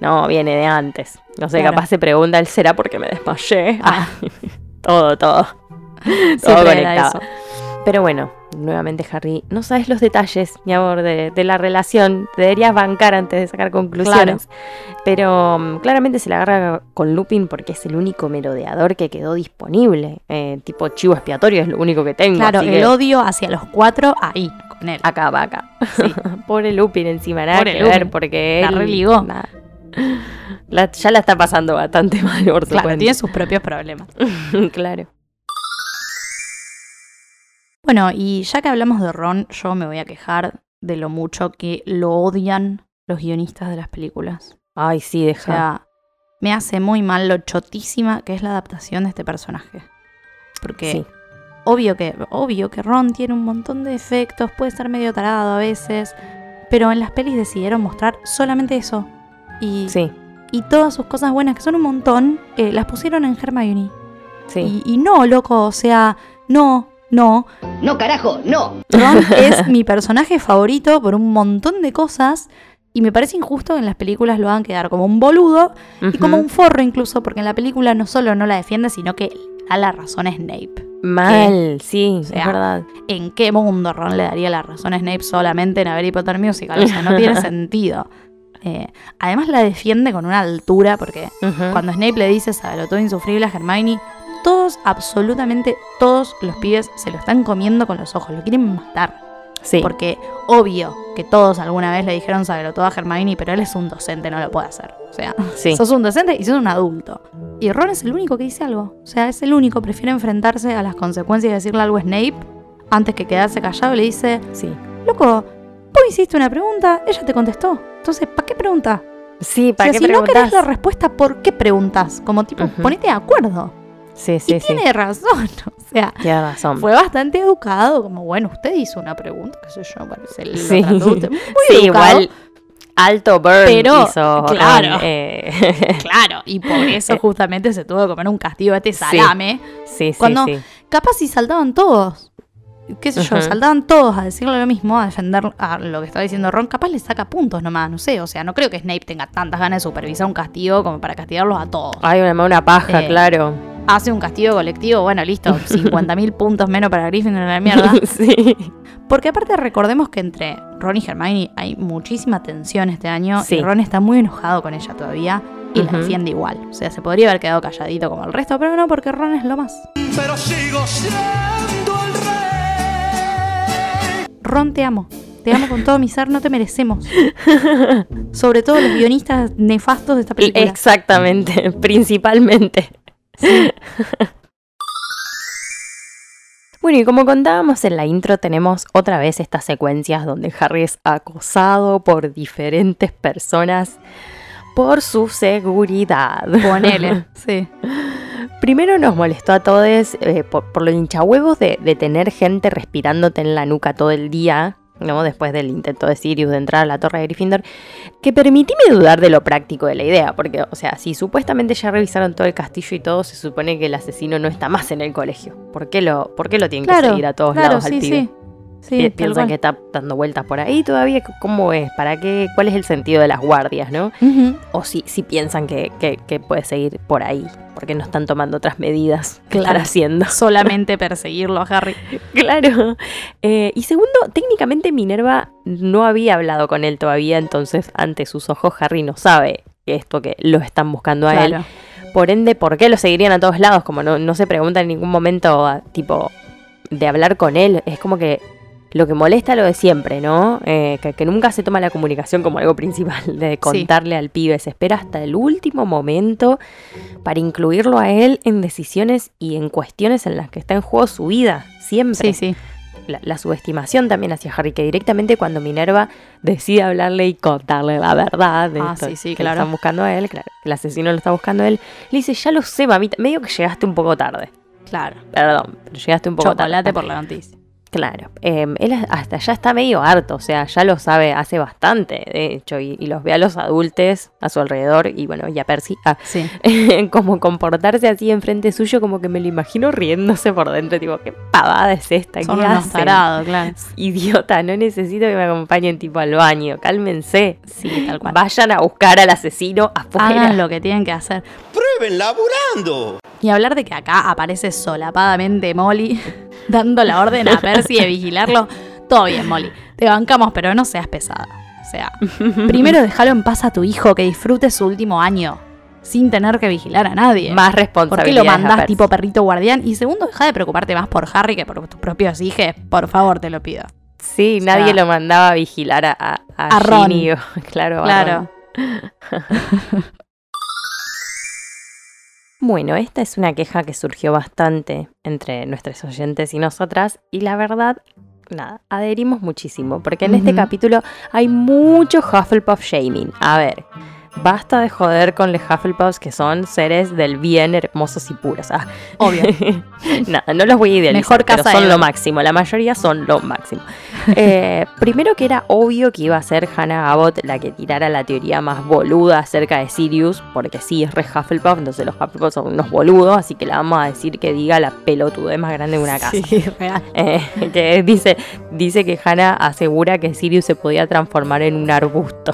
no, viene de antes. No sé, Claro. capaz se pregunta, ¿él será porque me desmayé? Ah. (laughs) todo, todo. (laughs) todo conectado. Pero bueno, nuevamente Harry, no sabes los detalles, mi amor, de, de la relación. Te deberías bancar antes de sacar conclusiones. Pero mm, claramente se la agarra con Lupin porque es el único merodeador que quedó disponible. Eh, tipo chivo expiatorio es lo único que tengo. Claro, el que odio hacia los cuatro ahí, con él. Acá va acá. Sí. (laughs) Pobre Lupin encima, nada Pobre que Lupin. ver porque La él- religó. nada. La- ya la está pasando bastante mal por Claro, cuenta. tiene sus propios problemas. (laughs) claro. Bueno, y ya que hablamos de Ron, yo me voy a quejar de lo mucho que lo odian los guionistas de las películas. Ay, sí, O deja. sea, me hace muy mal lo chotísima que es la adaptación de este personaje. Porque Sí. obvio que, obvio que Ron tiene un montón de defectos, puede estar medio tarado a veces, pero en las pelis decidieron mostrar solamente eso. Y, Sí, y todas sus cosas buenas, que son un montón, eh, las pusieron en Hermione. sí. Y, y no, loco, o sea, no, no. No, carajo, no. Ron (laughs) es mi personaje favorito por un montón de cosas. Y me parece injusto que en las películas lo hagan quedar como un boludo y como un forro incluso, porque en la película no solo no la defiende, sino que da la razón a Snape. Mal, sí, sea, es verdad. ¿En qué mundo Ron le daría la razón a Snape solamente en Harry Potter Musical? O sea, no tiene (laughs) sentido. Eh, además la defiende con una altura, porque cuando Snape le dice sabe todo insufrible a Hermione, todos, absolutamente todos los pibes se lo están comiendo con los ojos, lo quieren matar. Sí. Porque obvio que todos alguna vez le dijeron saberlo todo a Hermione, pero él es un docente, no lo puede hacer. O sea, Sí. sos un docente y sos un adulto. Y Ron es el único que dice algo. O sea, es el único, prefiere enfrentarse a las consecuencias y decirle algo a Snape antes que quedarse callado y le dice, Sí. loco, vos hiciste una pregunta, ella te contestó. Entonces, ¿para qué preguntas? Sí, O ¿para sea, qué si no querés la respuesta, ¿por qué preguntas? Como tipo, ponete de acuerdo. Sí, sí, y sí. tiene razón. (laughs) O sea, razón. fue bastante educado, como bueno, usted hizo una pregunta, qué sé yo, parece lo Sí. trató usted muy Sí, educado, igual alto burn Pero, hizo Ron, claro. eh, (laughs) Claro, y por (laughs) eso justamente se tuvo que comer un castigo a este salame. sí, sí, Cuando- sí. Capaz si saltaban todos. Qué sé yo, saltaban todos a decirle lo mismo, a defender a lo que estaba diciendo Ron. Capaz le saca puntos nomás, no sé. O sea, no creo que Snape tenga tantas ganas de supervisar un castigo como para castigarlos a todos. Ay, una, una paja, Eh, claro. Hace un castigo colectivo, bueno, listo, (laughs) 50.000 puntos menos para Gryffindor en la mierda. (laughs) sí. Porque aparte recordemos que entre Ron y Hermione hay muchísima tensión este año Sí. y Ron está muy enojado con ella todavía y la defiende igual. O sea, se podría haber quedado calladito como el resto, pero no, porque Ron es lo más. pero sigo siendo el rey. Ron, te amo. Te amo con todo mi ser, no te merecemos. (laughs) Sobre todo los guionistas nefastos de esta película. Exactamente, principalmente. (laughs) Bueno, y como contábamos en la intro, tenemos otra vez estas secuencias donde Harry es acosado por diferentes personas por su seguridad. Ponele. (laughs) Sí. Primero nos molestó a todos eh, por, por los hinchahuevos de, de tener gente respirándote en la nuca todo el día, ¿no? Después del intento de Sirius de entrar a la torre de Gryffindor, que permitime dudar de lo práctico de la idea, porque, o sea, si supuestamente ya revisaron todo el castillo y todo, se supone que el asesino no está más en el colegio. ¿Por qué lo, por qué lo tienen que seguir a todos claro, lados al sí, pibe? sí. Sí, Pi- tal Piensan que está dando vueltas por ahí todavía. ¿Cómo es? ¿Para qué? ¿Cuál es el sentido de las guardias, no? O si, si piensan que, que- que puede seguir por ahí, porque no están tomando otras medidas Claro. están haciendo. (laughs) (laughs) Solamente perseguirlo a Harry. Claro. Eh, y segundo, técnicamente Minerva no había hablado con él todavía, entonces ante sus ojos Harry no sabe esto que lo están buscando a él. Por ende, ¿por qué lo seguirían a todos lados? Como no, no se pregunta en ningún momento, tipo, de hablar con él. Es como que lo que molesta lo de siempre, ¿no? Eh, que, que nunca se toma la comunicación como algo principal, (laughs) de contarle al pibe. Se espera hasta el último momento para incluirlo a él en decisiones y en cuestiones en las que está en juego su vida. Siempre Sí, sí. la, la subestimación también hacia Harry, que directamente cuando Minerva decide hablarle y contarle la verdad de Ah, esto sí, sí, que claro. lo están buscando a él, claro, el asesino lo está buscando a él, le dice, ya lo sé, mamita, medio que llegaste un poco tarde. Claro. Perdón, pero llegaste un poco Chocolate tarde. por la noticia. Claro, eh, él hasta ya está medio harto, o sea, ya lo sabe hace bastante, de hecho, y, y los ve a los adultos a su alrededor, y bueno, y a Percy, ah, Sí. (laughs) como comportarse así enfrente suyo, como que me lo imagino riéndose por dentro, tipo, qué pavada es esta, Son ¿qué unos tarados, claro. (laughs) Idiota, no necesito que me acompañen tipo al baño. Cálmense. Sí, tal cual. Vayan a buscar al asesino afuera. Hagan lo que tienen que hacer. Prueben laburando. Y hablar de que acá aparece solapadamente Molly (laughs) dando la orden a Percy de vigilarlo. Todo bien, Molly. Te bancamos, pero no seas pesada. O sea, primero déjalo en paz a tu hijo que disfrute su último año sin tener que vigilar a nadie. Más ¿Por qué responsabilidad. lo mandás tipo perrito guardián? Y segundo, deja de preocuparte más por Harry que por tus propios hijos. Por favor, te lo pido. Sí, O nadie lo mandaba a vigilar a, a, a Ron. Ginny (laughs) claro, Claro. Ron. (laughs) Bueno, esta es una queja que surgió bastante entre nuestros oyentes y nosotras. Y la verdad, nada, adherimos muchísimo. Porque en este capítulo hay mucho Hufflepuff shaming. A ver. Basta de joder con los Hufflepuffs que son seres del bien hermosos y puros. Ah, Obvio. (laughs) Nada, no los voy a idealizar, Mejor pero casa son Eva. lo máximo. La mayoría son lo máximo. Eh, (laughs) primero que era obvio que iba a ser Hannah Abbott la que tirara la teoría más boluda acerca de Sirius, porque sí es re Hufflepuff, entonces los Hufflepuff son unos boludos, así que le vamos a decir que diga la pelotudez más grande de una casa. Sí, (laughs) real. Eh, que dice, dice que Hannah asegura que Sirius se podía transformar en un arbusto.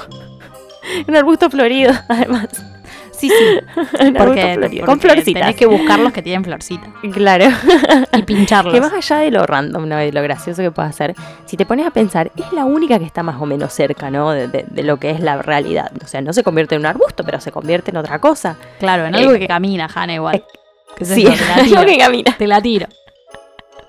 (laughs) un arbusto florido, (laughs) además. Sí, sí. (laughs) Un arbusto Porque, florido, porque con florcitas. tenés que buscar los que tienen florcita. Claro. Y pincharlos. Que más allá de lo random, ¿no? de lo gracioso que puede hacer, si te pones a pensar, es la única que está más o menos cerca, ¿no? De, de- de lo que es la realidad. O sea, no se convierte en un arbusto, pero se convierte en otra cosa. Claro, en Eh, algo que camina, Hanna, igual. eh, ¿Qué sé Sí, que camina. Te la tiro.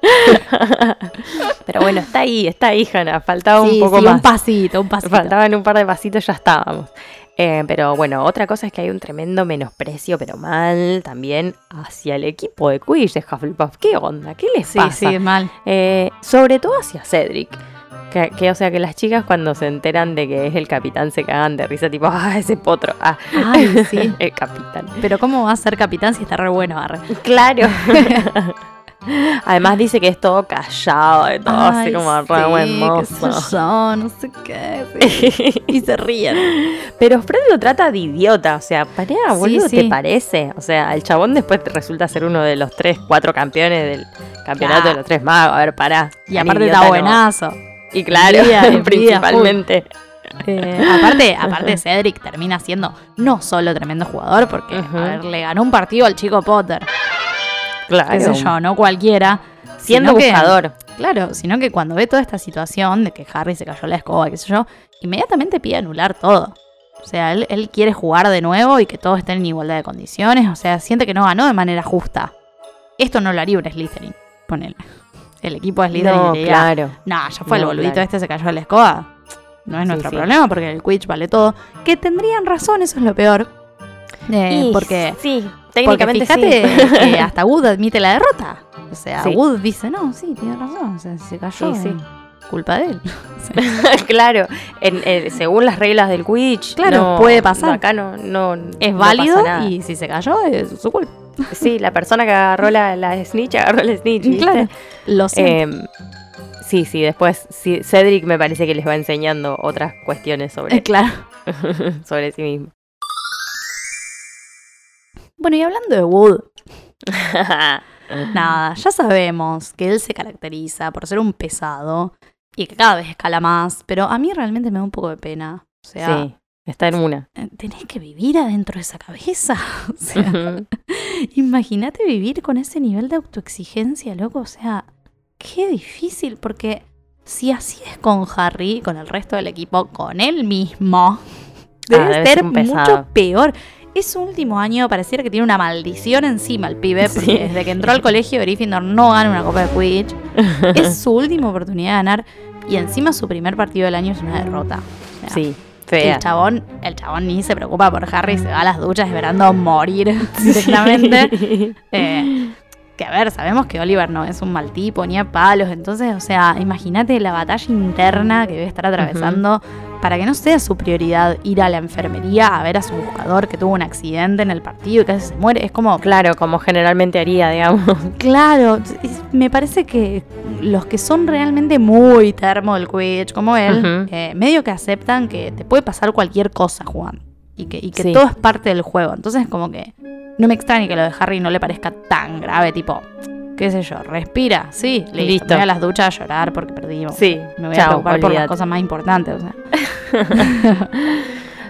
(laughs) Pero bueno, está ahí, está ahí, Hanna. Faltaba Sí, un poco sí, más. un pasito, un pasito. Faltaban un par de pasitos, ya estábamos. Eh, pero bueno, otra cosa es que hay un tremendo menosprecio, pero mal también, hacia el equipo de Quidditch de Hufflepuff. ¿Qué onda? ¿Qué les Sí, pasa? sí, mal. Eh, sobre todo hacia Cedric. Que, que, o sea, que las chicas cuando se enteran de que es el capitán se cagan de risa, tipo, (laughs) ah, ese potro, ah, Ay, sí. (laughs) el capitán. Pero ¿cómo va a ser capitán si está re bueno, arre? Claro. Además dice que es todo callado y todo así Ay, como sí, re qué hermoso. sé yo, no sé qué. sí. y se ríen. (laughs) Pero Fred lo trata de idiota, o sea, pará, Sí, boludo. ¿te parece? O sea, el chabón después resulta ser uno de los tres, cuatro campeones del campeonato de los tres magos. A ver, pará. Y aparte está no. buenazo. Y claro, (laughs) principalmente. Eh, aparte, aparte Cedric termina siendo no solo tremendo jugador, porque a ver, le ganó un partido al chico Potter. Claro. Qué sé yo, no cualquiera. Siendo que- buscador. Claro, sino que cuando ve toda esta situación de que Harry se cayó la escoba, qué sé yo, inmediatamente pide anular todo. O sea, él, él quiere jugar de nuevo y que todos estén en igualdad de condiciones. O sea, siente que no ganó de manera justa. Esto no lo haría un Slytherin. Ponele. El equipo de Slytherin No, diría, claro. no, ya fue el boludito claro. este se cayó de la escoba. No es Sí, nuestro sí. problema porque el Quidditch vale todo. Que tendrían razón, eso es lo peor. Eh, Y porque sí, porque técnicamente fíjate sí. que (laughs) hasta Wood admite la derrota. O sea, Sí. Wood dice, no, sí, tiene razón. O sea, se cayó. Sí. Culpa de él. (laughs) claro, en- eh, según las reglas del Quidditch, Claro, no- puede pasar. Acá no, no Es no válido y si se cayó es su culpa. Sí, la persona que agarró la, la snitch agarró la snitch. ¿viste? Claro. Lo. Em, sí, sí, después sí, Cedric me parece que les va enseñando otras cuestiones sobre, Eh, claro. (laughs) sobre sí mismo. Bueno, y hablando de Wood, nada, ya sabemos que él se caracteriza por ser un pesado y que cada vez escala más, pero a mí realmente me da un poco de pena. O sea, sí, está en una. eh, tenés que vivir adentro de esa cabeza. (laughs) O sea, imagínate vivir con ese nivel de autoexigencia, loco. O sea, qué difícil, porque si así es con Harry, con el resto del equipo, con él mismo, debe, Ah, debe ser mucho peor. Es su último año, pareciera que tiene una maldición encima el pibe, porque Sí. desde que entró al colegio Gryffindor no gana una copa de Quidditch. (laughs) es su última oportunidad de ganar y encima su primer partido del año es una derrota. O sea, Sí, fea. el chabón, el chabón ni se preocupa por Harry, se va a las duchas esperando morir (laughs) directamente. Eh, que a ver, sabemos que Oliver no es un mal tipo, ni a palos. Entonces, o sea, imagínate la batalla interna que debe estar atravesando para que no sea su prioridad ir a la enfermería a ver a su buscador que tuvo un accidente en el partido y casi se muere. Es como, Claro, como generalmente haría, digamos. (laughs) claro, me parece que los que son realmente muy termo del Quidditch, como él, eh, medio que aceptan que te puede pasar cualquier cosa jugando. Y que, y que Sí. todo es parte del juego. Entonces, como que no me extraña que lo de Harry no le parezca tan grave, tipo, qué sé yo, respira, sí, listo. Listo. Me voy a las duchas a llorar porque perdimos. Sí, Me voy a chao, preocupar por las cosas más importantes, o sea. (laughs)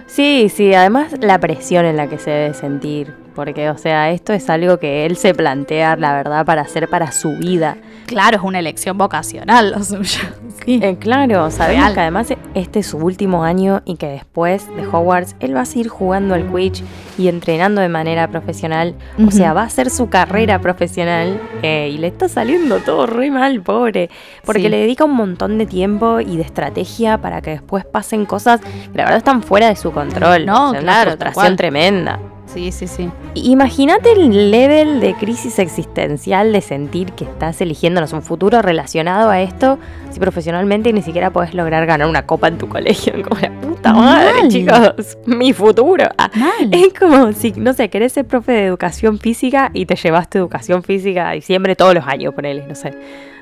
Sí, sí, además la presión en la que se debe sentir, porque, o sea, esto es algo que él se plantea, la verdad, para hacer para su vida. Claro, es una elección vocacional lo suyo. (laughs) Sí. Eh, claro, sabemos Real. que además este es su último año y que después de Hogwarts él va a seguir jugando al Quidditch y entrenando de manera profesional, o sea, va a hacer su carrera profesional eh, y le está saliendo todo re mal, pobre, porque Sí. le dedica un montón de tiempo y de estrategia para que después pasen cosas que la verdad están fuera de su control. No, O sea, claro, una frustración tremenda. Sí, sí, sí. Imagínate el level de crisis existencial de sentir que estás eligiendo no sé, un futuro relacionado a esto, si profesionalmente ni siquiera podés lograr ganar una copa en tu colegio. (laughs) Como la puta madre, Mal. chicos, mi futuro. Ah, Mal. es como si, no sé, querés ser profe de educación física y te llevaste educación física a diciembre todos los años, ponele, no sé.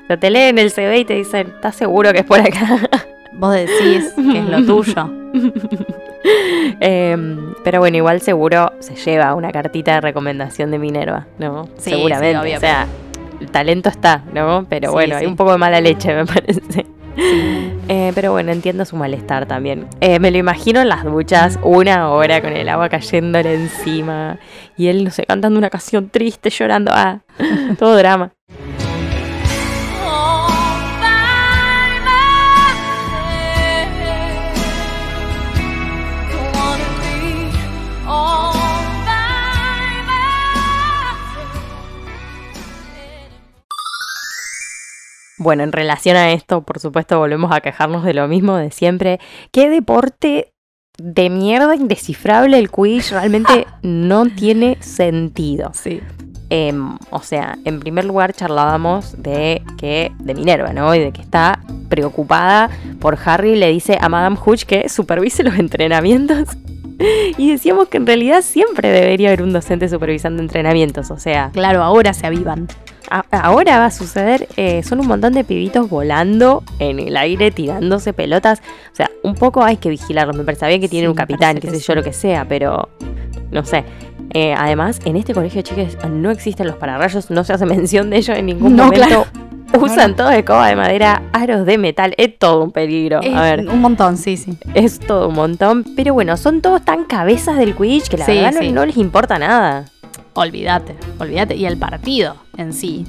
O sea, te leen el CV y te dicen, ¿estás seguro que es por acá? Vos decís que es lo (laughs) tuyo. (laughs) Em, pero bueno, igual seguro se lleva una cartita de recomendación de Minerva, ¿no? Sí, Seguramente. sí, o sea, el talento está, ¿no? Pero Sí, bueno, hay un poco de mala leche, me (laughs) parece. Eh, pero bueno, entiendo su malestar también. Eh, me lo imagino en las duchas, una hora con el agua cayéndole encima. Y él, no sé, cantando una canción triste, llorando. Ah, (laughs) todo drama. Bueno, en relación a esto, por supuesto, volvemos a quejarnos de lo mismo de siempre. ¿Qué deporte de mierda indescifrable el Quidditch realmente (laughs) no tiene sentido? Sí. Em, o sea, en primer lugar charlábamos de que de Minerva, ¿no? Y de que está preocupada por Harry, le dice a Madame Hooch que supervise los entrenamientos. (laughs) Y decíamos que en realidad siempre debería haber un docente supervisando entrenamientos, o sea, Claro, ahora se avivan. Ahora va a suceder, eh, son un montón de pibitos volando en el aire, tirándose pelotas. O sea, un poco hay que vigilarlos. Me parece bien que tienen Sí, un capitán, qué sé yo, lo que sea, pero no sé. Eh, además, en este colegio, chicas, no existen los pararrayos, no se hace (laughs) mención de ello en ningún No, momento. claro. (laughs) Usan No, todo de coba de madera, aros de metal, es todo un peligro. Es A ver, un montón, sí, sí. es todo un montón. Pero bueno, son todos tan cabezas del Quidditch que la Sí, verdad no les importa nada. Olvídate, olvídate. Y el partido en sí,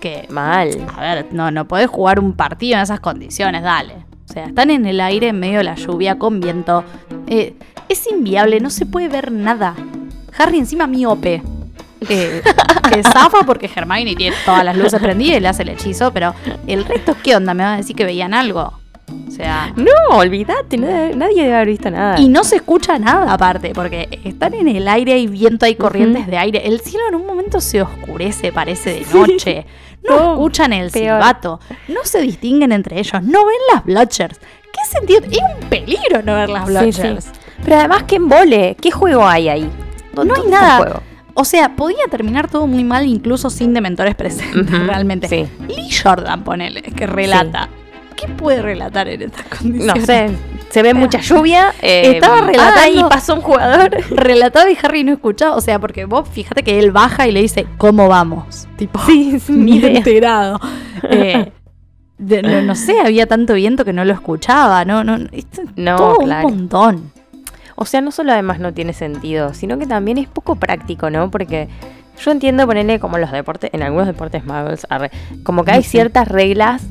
que, Mal. a ver, no, no podés jugar un partido en esas condiciones, dale. O sea, están en el aire en medio de la lluvia con viento. Eh, es inviable, no se puede ver nada. Harry encima miope. Eh, (laughs) que zafa porque Hermione tiene todas las luces prendidas y le hace el hechizo, pero el resto, ¿qué onda? ¿Me va a decir que veían algo? O sea, No, olvídate, nadie, nadie debe haber visto nada. y no se escucha nada aparte, porque están en el aire, hay viento, hay corrientes de aire. El cielo en un momento se oscurece, parece de noche. No escuchan el peor. silbato, no se distinguen entre ellos, no ven las Blotchers. ¿Qué sentido? Es un peligro no ver las Blotchers. sí. Pero además, ¿qué embole? ¿Qué juego hay ahí? No hay ¿Dónde está el nada. juego? O sea, podía terminar todo muy mal incluso sin dementores presentes, realmente. Sí. Lee Jordan, ponele, que relata. ¿Qué puede relatar en estas No condiciones? sé, se ve mucha lluvia. eh, Estaba relatando- ah, y pasó un jugador. (laughs) relataba y Harry no escuchaba. O sea, porque vos fíjate que él baja y le dice, ¿cómo vamos? Tipo, Sí, (laughs) ni idea. enterado. (laughs) Eh, de- no, no sé, había tanto viento que no lo escuchaba. No, no, esto No, todo claro. un montón. O sea, no solo además no tiene sentido, sino que también es poco práctico, ¿no? Porque yo entiendo ponerle como los deportes, en algunos deportes muggles, como que hay ciertas reglas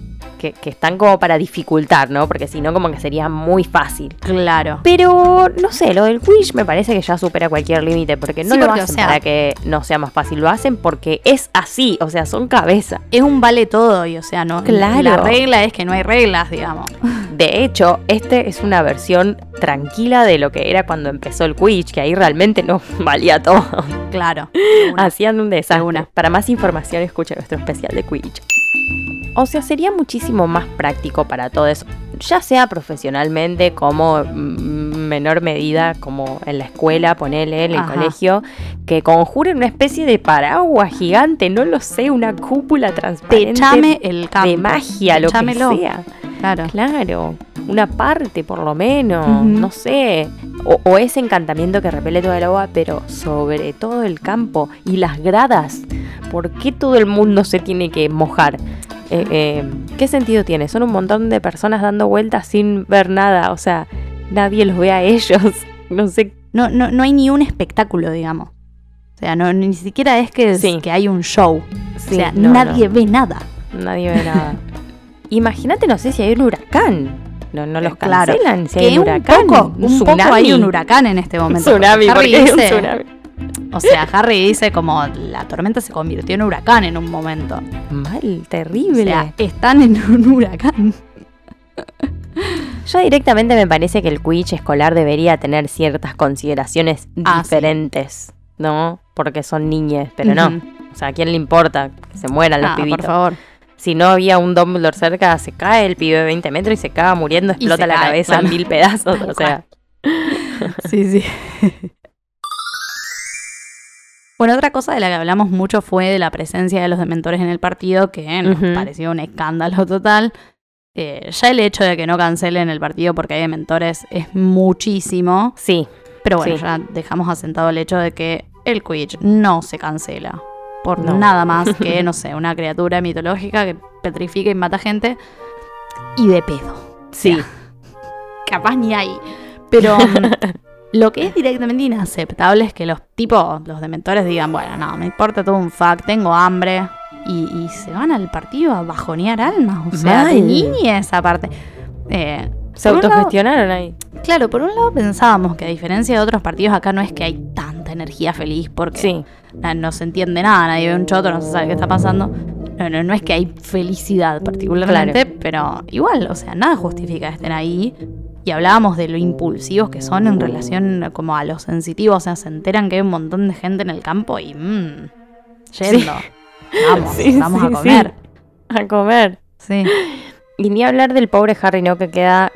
que, que están como para dificultar, ¿no? Porque si no, como que sería muy fácil. Claro. Pero, no sé, lo del Quidditch me parece que ya supera cualquier límite, porque no Sí, lo porque, o hacen sea- para que no sea más fácil, lo hacen porque es así, o sea, son cabeza. Es un vale todo y, o sea, no. Claro. La regla es que no hay reglas, digamos. De hecho, este es una versión tranquila de lo que era cuando empezó el Quidditch, que ahí realmente no (laughs) valía todo. Claro. Hacían un desastre. Alguna. Para más información, escucha nuestro especial de Quidditch. O sea, sería muchísimo más práctico para todos, ya sea profesionalmente como mm, menor medida, como en la escuela, ponele, en el Ajá. colegio, que conjuren una especie de paraguas gigante, no lo sé, una cúpula transparente Techame el campo. de magia, lo que sea. Claro. Claro, una parte por lo menos, no sé. O, o ese encantamiento que repele toda el agua, pero sobre todo el campo y las gradas. ¿Por qué todo el mundo se tiene que mojar? Eh, eh, ¿Qué sentido tiene? Son un montón de personas dando vueltas sin ver nada. O sea, nadie los ve a ellos. (laughs) No sé. No, no, no hay ni un espectáculo, digamos. O sea, no, ni siquiera es que, Sí. que hay un show. Sí, o sea, no, nadie ve nada. nadie ve nada. (laughs) Imagínate, no sé si hay un huracán. No, no los Eh, Claro, cancelan si que hay un huracán. poco, un poco hay un huracán en este Un momento. tsunami, porque porque un tsunami. O sea, Harry dice como la tormenta se convirtió en huracán en un momento. Mal, O terrible. sea, están en un huracán. Yo directamente me parece que el Quidditch escolar debería tener ciertas consideraciones Ah, sí. diferentes, ¿no? Porque son niñas, pero no. O sea, ¿a quién le importa que se mueran los Ah, pibitos? por favor. Si no había un Dumbledore cerca, se cae el pibe de 20 metros y se caga muriendo, explota la cae, cabeza claro. en mil pedazos. O sea, Sí, sí. (laughs) Bueno, otra cosa de la que hablamos mucho fue de la presencia de los dementores en el partido, que nos pareció un escándalo total. Eh, ya el hecho de que no cancelen el partido porque hay dementores es muchísimo. sí, Pero bueno, Sí. ya dejamos asentado el hecho de que el Quidditch no se cancela. Por No. nada (laughs) más que, no sé, una criatura mitológica que petrifica y mata gente. Y de pedo. sí. (laughs) Capaz ni hay. Pero mm, (laughs) lo que es directamente inaceptable es que los tipos, los dementores digan, bueno, no, me importa todo un fact, tengo hambre. Y, y se van al partido a bajonear almas. O sea, de Mal. niña esa parte. Eh, Se un lado- autogestionaron ahí. Claro, por un lado pensábamos que a diferencia de otros partidos acá no es que hay tanta energía feliz porque Sí, na- no se entiende nada, nadie ve un choto, no se sabe qué está pasando. No, no, no es que hay felicidad particularmente, pero igual, o sea, nada justifica que estén ahí. Y hablábamos de lo impulsivos que son en relación como a los sensitivos, o sea, se enteran que hay un montón de gente en el campo y mmm, yendo. Vamos, Sí, vamos sí, a comer. a comer. Sí. Y ni hablar del pobre Harry, ¿no? Que queda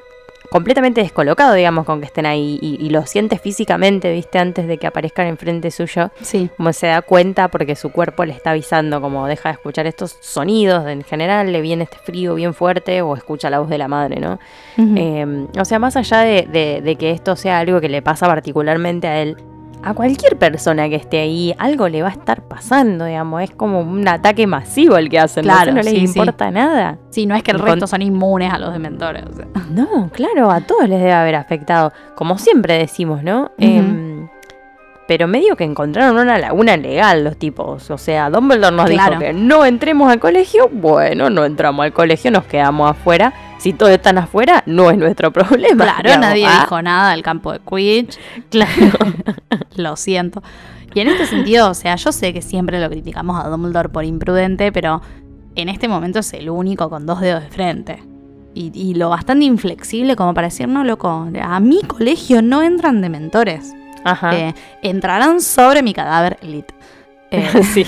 completamente descolocado, digamos, con que estén ahí y, y lo siente físicamente, viste, antes de que aparezcan enfrente suyo. Sí. Como se da cuenta porque su cuerpo le está avisando, como deja de escuchar estos sonidos, en general le viene este frío bien fuerte o escucha la voz de la madre, ¿no? Eh, o sea, más allá de, de- de que esto sea algo que le pasa particularmente a él, a cualquier persona que esté ahí, algo le va a estar pasando, digamos. Es como un ataque masivo el que hacen. Claro, no, les sí, sí. importa nada. Sí, no es que el resto son inmunes a los dementores. o sea. No, claro, a todos les debe haber afectado. Como siempre decimos, ¿no? Pero medio que encontraron una laguna legal los tipos. O sea, Dumbledore nos Claro. dijo que no entremos al colegio. Bueno, no entramos al colegio, nos quedamos afuera. Si todos están afuera, no es nuestro (laughs) problema. Claro, digamos. nadie Ah, dijo nada del campo de Quidditch. (laughs) Claro. (laughs) Lo siento. Y en este sentido, o sea, yo sé que siempre lo criticamos a Dumbledore por imprudente, pero en este momento es el único con dos dedos de frente. Y, y lo bastante inflexible como para decir, no, loco, a mi colegio no entran dementores. Ajá. Eh, entrarán sobre mi cadáver elite. Eh, (laughs) sí.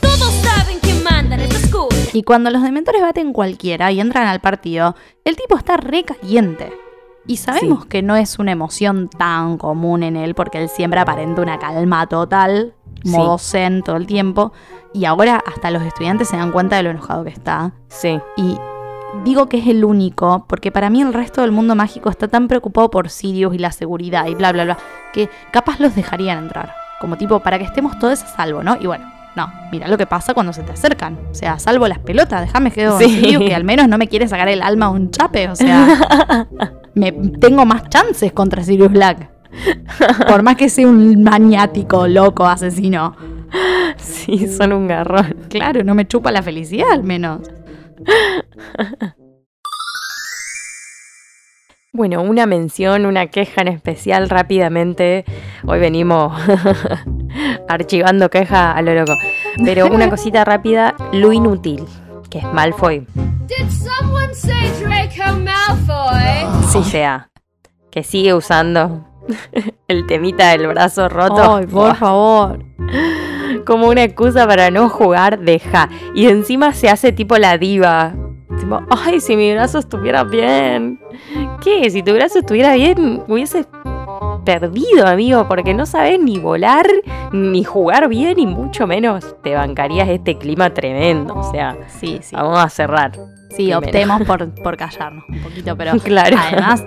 Todos saben quién manda en esta school. y cuando los dementores baten cualquiera y entran al partido, el tipo está re caliente. Y sabemos que no es una emoción tan común en él porque él siempre aparenta una calma total, Sí. modo zen todo el tiempo. Y ahora hasta los estudiantes se dan cuenta de lo enojado que está. Sí. Y digo que es el único porque para mí el resto del mundo mágico está tan preocupado por Sirius y la seguridad y bla, bla, bla, que capaz los dejarían entrar. Como tipo, para que estemos todos a salvo, ¿no? Y bueno, no, mira lo que pasa cuando se te acercan. O sea, salvo las pelotas, déjame quedo con Sí. Sirius que al menos no me quiere sacar el alma a un chape, o sea, (laughs) me, tengo más chances contra Sirius Black. Por más que sea un maniático, loco, asesino. Sí, son un garrón. Claro, no me chupa la felicidad al menos. Bueno, una mención, una queja en especial rápidamente. Hoy venimos (laughs) archivando queja a lo loco. Pero una cosita rápida, lo inútil, que es Malfoy. Did someone say Draco Malfoy? O sea, que sigue usando (laughs) el temita del brazo roto Ay, por favor. Como una excusa para no jugar, deja. Y encima se hace tipo la diva. Tipo, ay, si mi brazo estuviera bien. ¿Qué? Si tu brazo estuviera bien, hubieses perdido, amigo, porque no sabes ni volar, ni jugar bien, y mucho menos te bancarías este clima tremendo. O sea, Sí, sí. vamos a cerrar. Sí, Primero. optemos por, (laughs) por callarnos un poquito, pero Claro. además,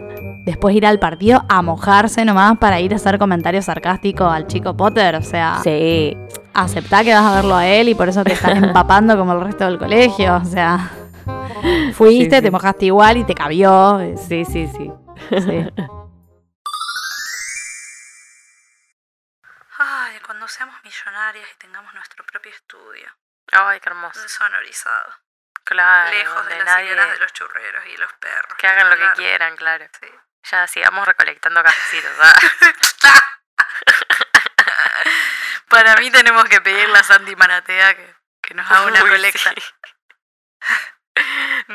después ir al partido a mojarse nomás para ir a hacer comentarios sarcásticos al chico Potter. O sea, Sí, aceptá que vas a verlo a él y por eso te están (laughs) empapando como el resto del colegio. O sea, fuiste, Sí, sí. te mojaste igual y te cabió. sí, sí, sí. sí. Ay, cuando seamos millonarias y tengamos nuestro propio estudio, Ay, qué hermoso. sonorizado, Claro, lejos de las nadie- sirenas de los churreros y los perros. Que hagan lo que quieran, claro. Sí. Ya sigamos recolectando cafecitos. (laughs) Para mí tenemos que pedirle a Sandy Maratea que, que nos haga una Uy, colecta. sí.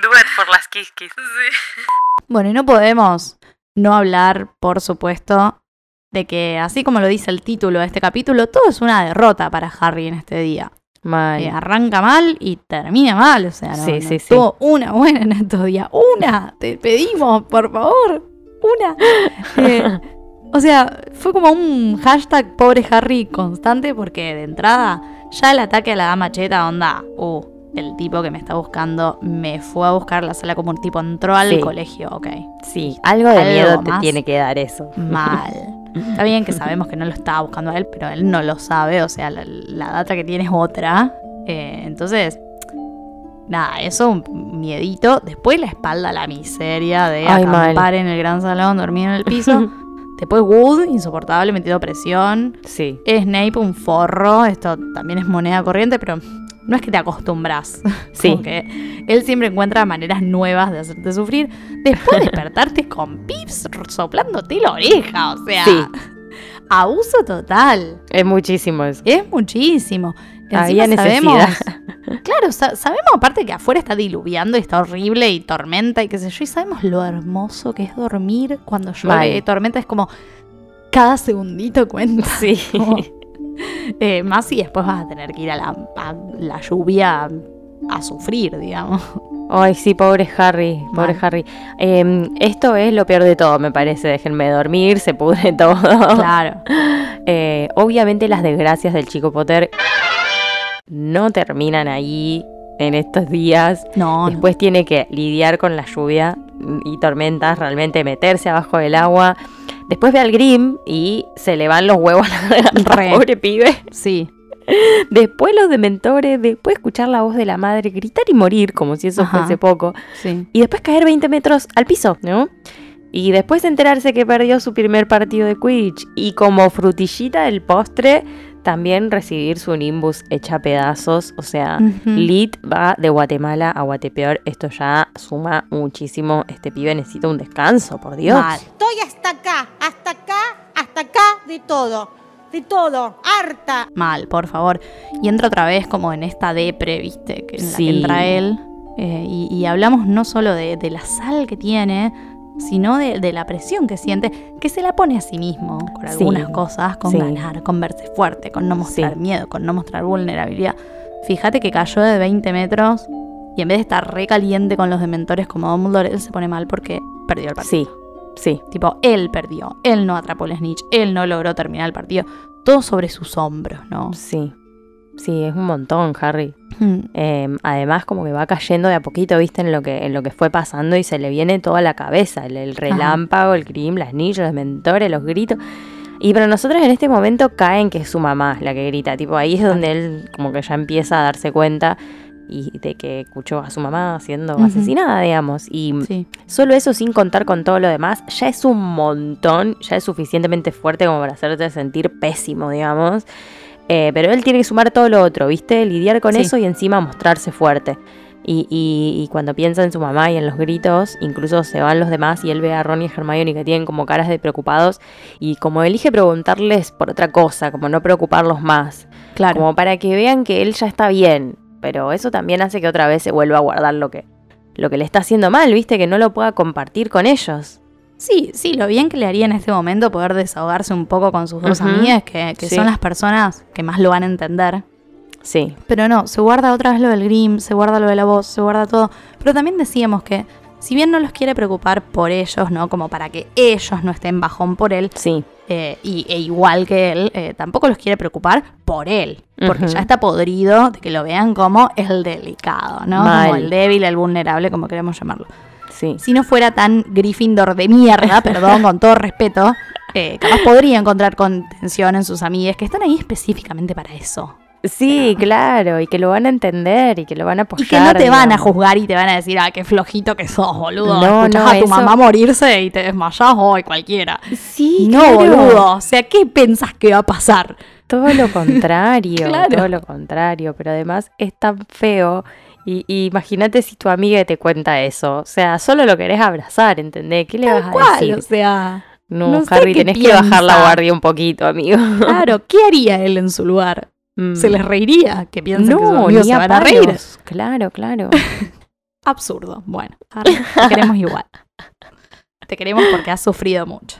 Do it for las kiskis. Sí. Bueno, y no podemos no hablar, por supuesto, de que, así como lo dice el título de este capítulo, todo es una derrota para Harry en este día. Mal. Eh, arranca mal y termina mal. O sea, no, Sí, no sí, sí. tuvo una buena en estos días. Una, te pedimos, por favor. Una. Eh, o sea, fue como un hashtag pobre Harry constante porque de entrada ya el ataque a la dama cheta onda, uh, el tipo que me está buscando me fue a buscar la sala como un tipo entró al Sí. colegio, ok. Sí, algo de Algo miedo te tiene que dar eso. Mal. (laughs) Está bien que sabemos que no lo estaba buscando a él, pero él no lo sabe, o sea, la, la data que tiene es otra. Eh, entonces, nada, eso un miedito. Después la espalda, la miseria de Ay, mal. acampar en el gran salón, dormir en el piso. (laughs) Después Wood, insoportable, metido presión. Sí. Snape, un forro. Esto también es moneda corriente, pero no es que te acostumbras. (laughs) Sí. Que él siempre encuentra maneras nuevas de hacerte sufrir. Después (laughs) despertarte con pips soplándote la oreja. O sea, Sí. abuso total. Es muchísimo eso. Es muchísimo. Había necesidad. sabemos- (laughs) claro, sa- sabemos aparte que afuera está diluviando y está horrible y tormenta y qué sé yo. Y sabemos lo hermoso que es dormir cuando llueve. Tormenta es como cada segundito cuenta. Sí. (laughs) Como, eh, más si después vas a tener que ir a la, a la lluvia a, sufrir, digamos. Ay, sí, pobre Harry, pobre Mal. Harry. Em, esto es lo peor de todo, me parece. Déjenme dormir, se pudre (laughs) todo. Claro. Eh, obviamente las desgracias del chico Potter no terminan ahí en estos días. No, no. Después tiene que lidiar con la lluvia y tormentas, realmente meterse abajo del agua. Después ve al Grim y se le van los huevos a la (laughs) garganta, pobre pibe. Sí. Después los dementores, después escuchar la voz de la madre, gritar y morir, como si eso Ajá. fuese poco. Sí. Y después caer 20 metros al piso, ¿no? Y después enterarse que perdió su primer partido de Quidditch. Y como frutillita del postre, también recibir su Nimbus hecha pedazos. O sea, Ujú. Lit va de Guatemala a Guatepeor. Esto ya suma muchísimo. Este pibe necesita un descanso, por Dios. Mal. Estoy hasta acá, hasta acá, hasta acá de todo. De todo. Harta. Mal, por favor. Y entra otra vez como en esta depre, ¿viste? Que en la Sí. que entra él. Eh, y, y hablamos no solo de, de la sal que tiene, sino de, de la presión que siente, que se la pone a sí mismo con Sí. algunas cosas, con Sí. ganar, con verse fuerte, con no mostrar Sí. miedo, con no mostrar vulnerabilidad. Fíjate que cayó de 20 metros y en vez de estar re caliente con los dementores como Dumbledore, él se pone mal porque perdió el partido. Sí, sí. Tipo, él perdió, él no atrapó el snitch, él no logró terminar el partido. Todo sobre sus hombros, ¿no? Sí. Sí, es un montón, Harry. Hmm. Eh, además, como que va cayendo de a poquito, viste, en lo que, en lo que fue pasando y se le viene toda la cabeza. El, el relámpago, el grim, las niñas, los mentores, los gritos. Y para nosotros en este momento caen que es su mamá la que grita. Tipo, ahí es donde él como que ya empieza a darse cuenta y de que escuchó a su mamá siendo asesinada, digamos. Y Sí. solo eso sin contar con todo lo demás, ya es un montón, ya es suficientemente fuerte como para hacerte sentir pésimo, digamos. Eh, pero él tiene que sumar todo lo otro, ¿viste? Lidiar con Sí. eso y encima mostrarse fuerte. Y, y- y cuando piensa en su mamá y en los gritos, incluso se van los demás y él ve a Ron y a Hermione que tienen como caras de preocupados y como elige preguntarles por otra cosa, como no preocuparlos más, Claro. como para que vean que él ya está bien. Pero eso también hace que otra vez se vuelva a guardar lo que, lo que le está haciendo mal, ¿viste? Que no lo pueda compartir con ellos. Sí, sí, lo bien que le haría en este momento poder desahogarse un poco con sus dos amigas, que, que Sí. son las personas que más lo van a entender. Sí, Pero no, se guarda otra vez lo del Grim, se guarda lo de la voz, se guarda todo. Pero también decíamos que, si bien no los quiere preocupar por ellos, ¿no? Como para que ellos no estén bajón por él, sí, eh, y, e igual que él, eh, tampoco los quiere preocupar por él. Porque ya está podrido de que lo vean como el delicado, ¿no? Mal. Como el débil, el vulnerable, como queremos llamarlo. Sí. Si no fuera tan Gryffindor de mierda, (laughs) perdón, con todo respeto, eh, capaz podría encontrar contención en sus amigas que están ahí específicamente para eso. Sí, claro, y que lo van a entender y que lo van a apoyar. Y que no te van a juzgar y te van a decir, ah, qué flojito que sos, boludo. No, Escuchás no, a tu eso- mamá morirse y te desmayás hoy, cualquiera. Sí, no, claro. boludo. O sea, ¿qué pensás que va a pasar? Todo lo (laughs) contrario, Claro. todo lo contrario, pero además es tan feo. Y, y imagínate si tu amiga te cuenta eso. O sea, solo lo querés abrazar, ¿entendés? ¿Qué le vas a decir? O sea, no, Harry, tenés que bajar la guardia un poquito, amigo. claro, (laughs) ¿qué haría él en su lugar? Mm. ¿Se les reiría? Que piensan que sus no, amigos ni se van a reír. Claro, claro. (laughs) Absurdo. Bueno, Harry, te queremos igual. (laughs) Te queremos porque has sufrido mucho.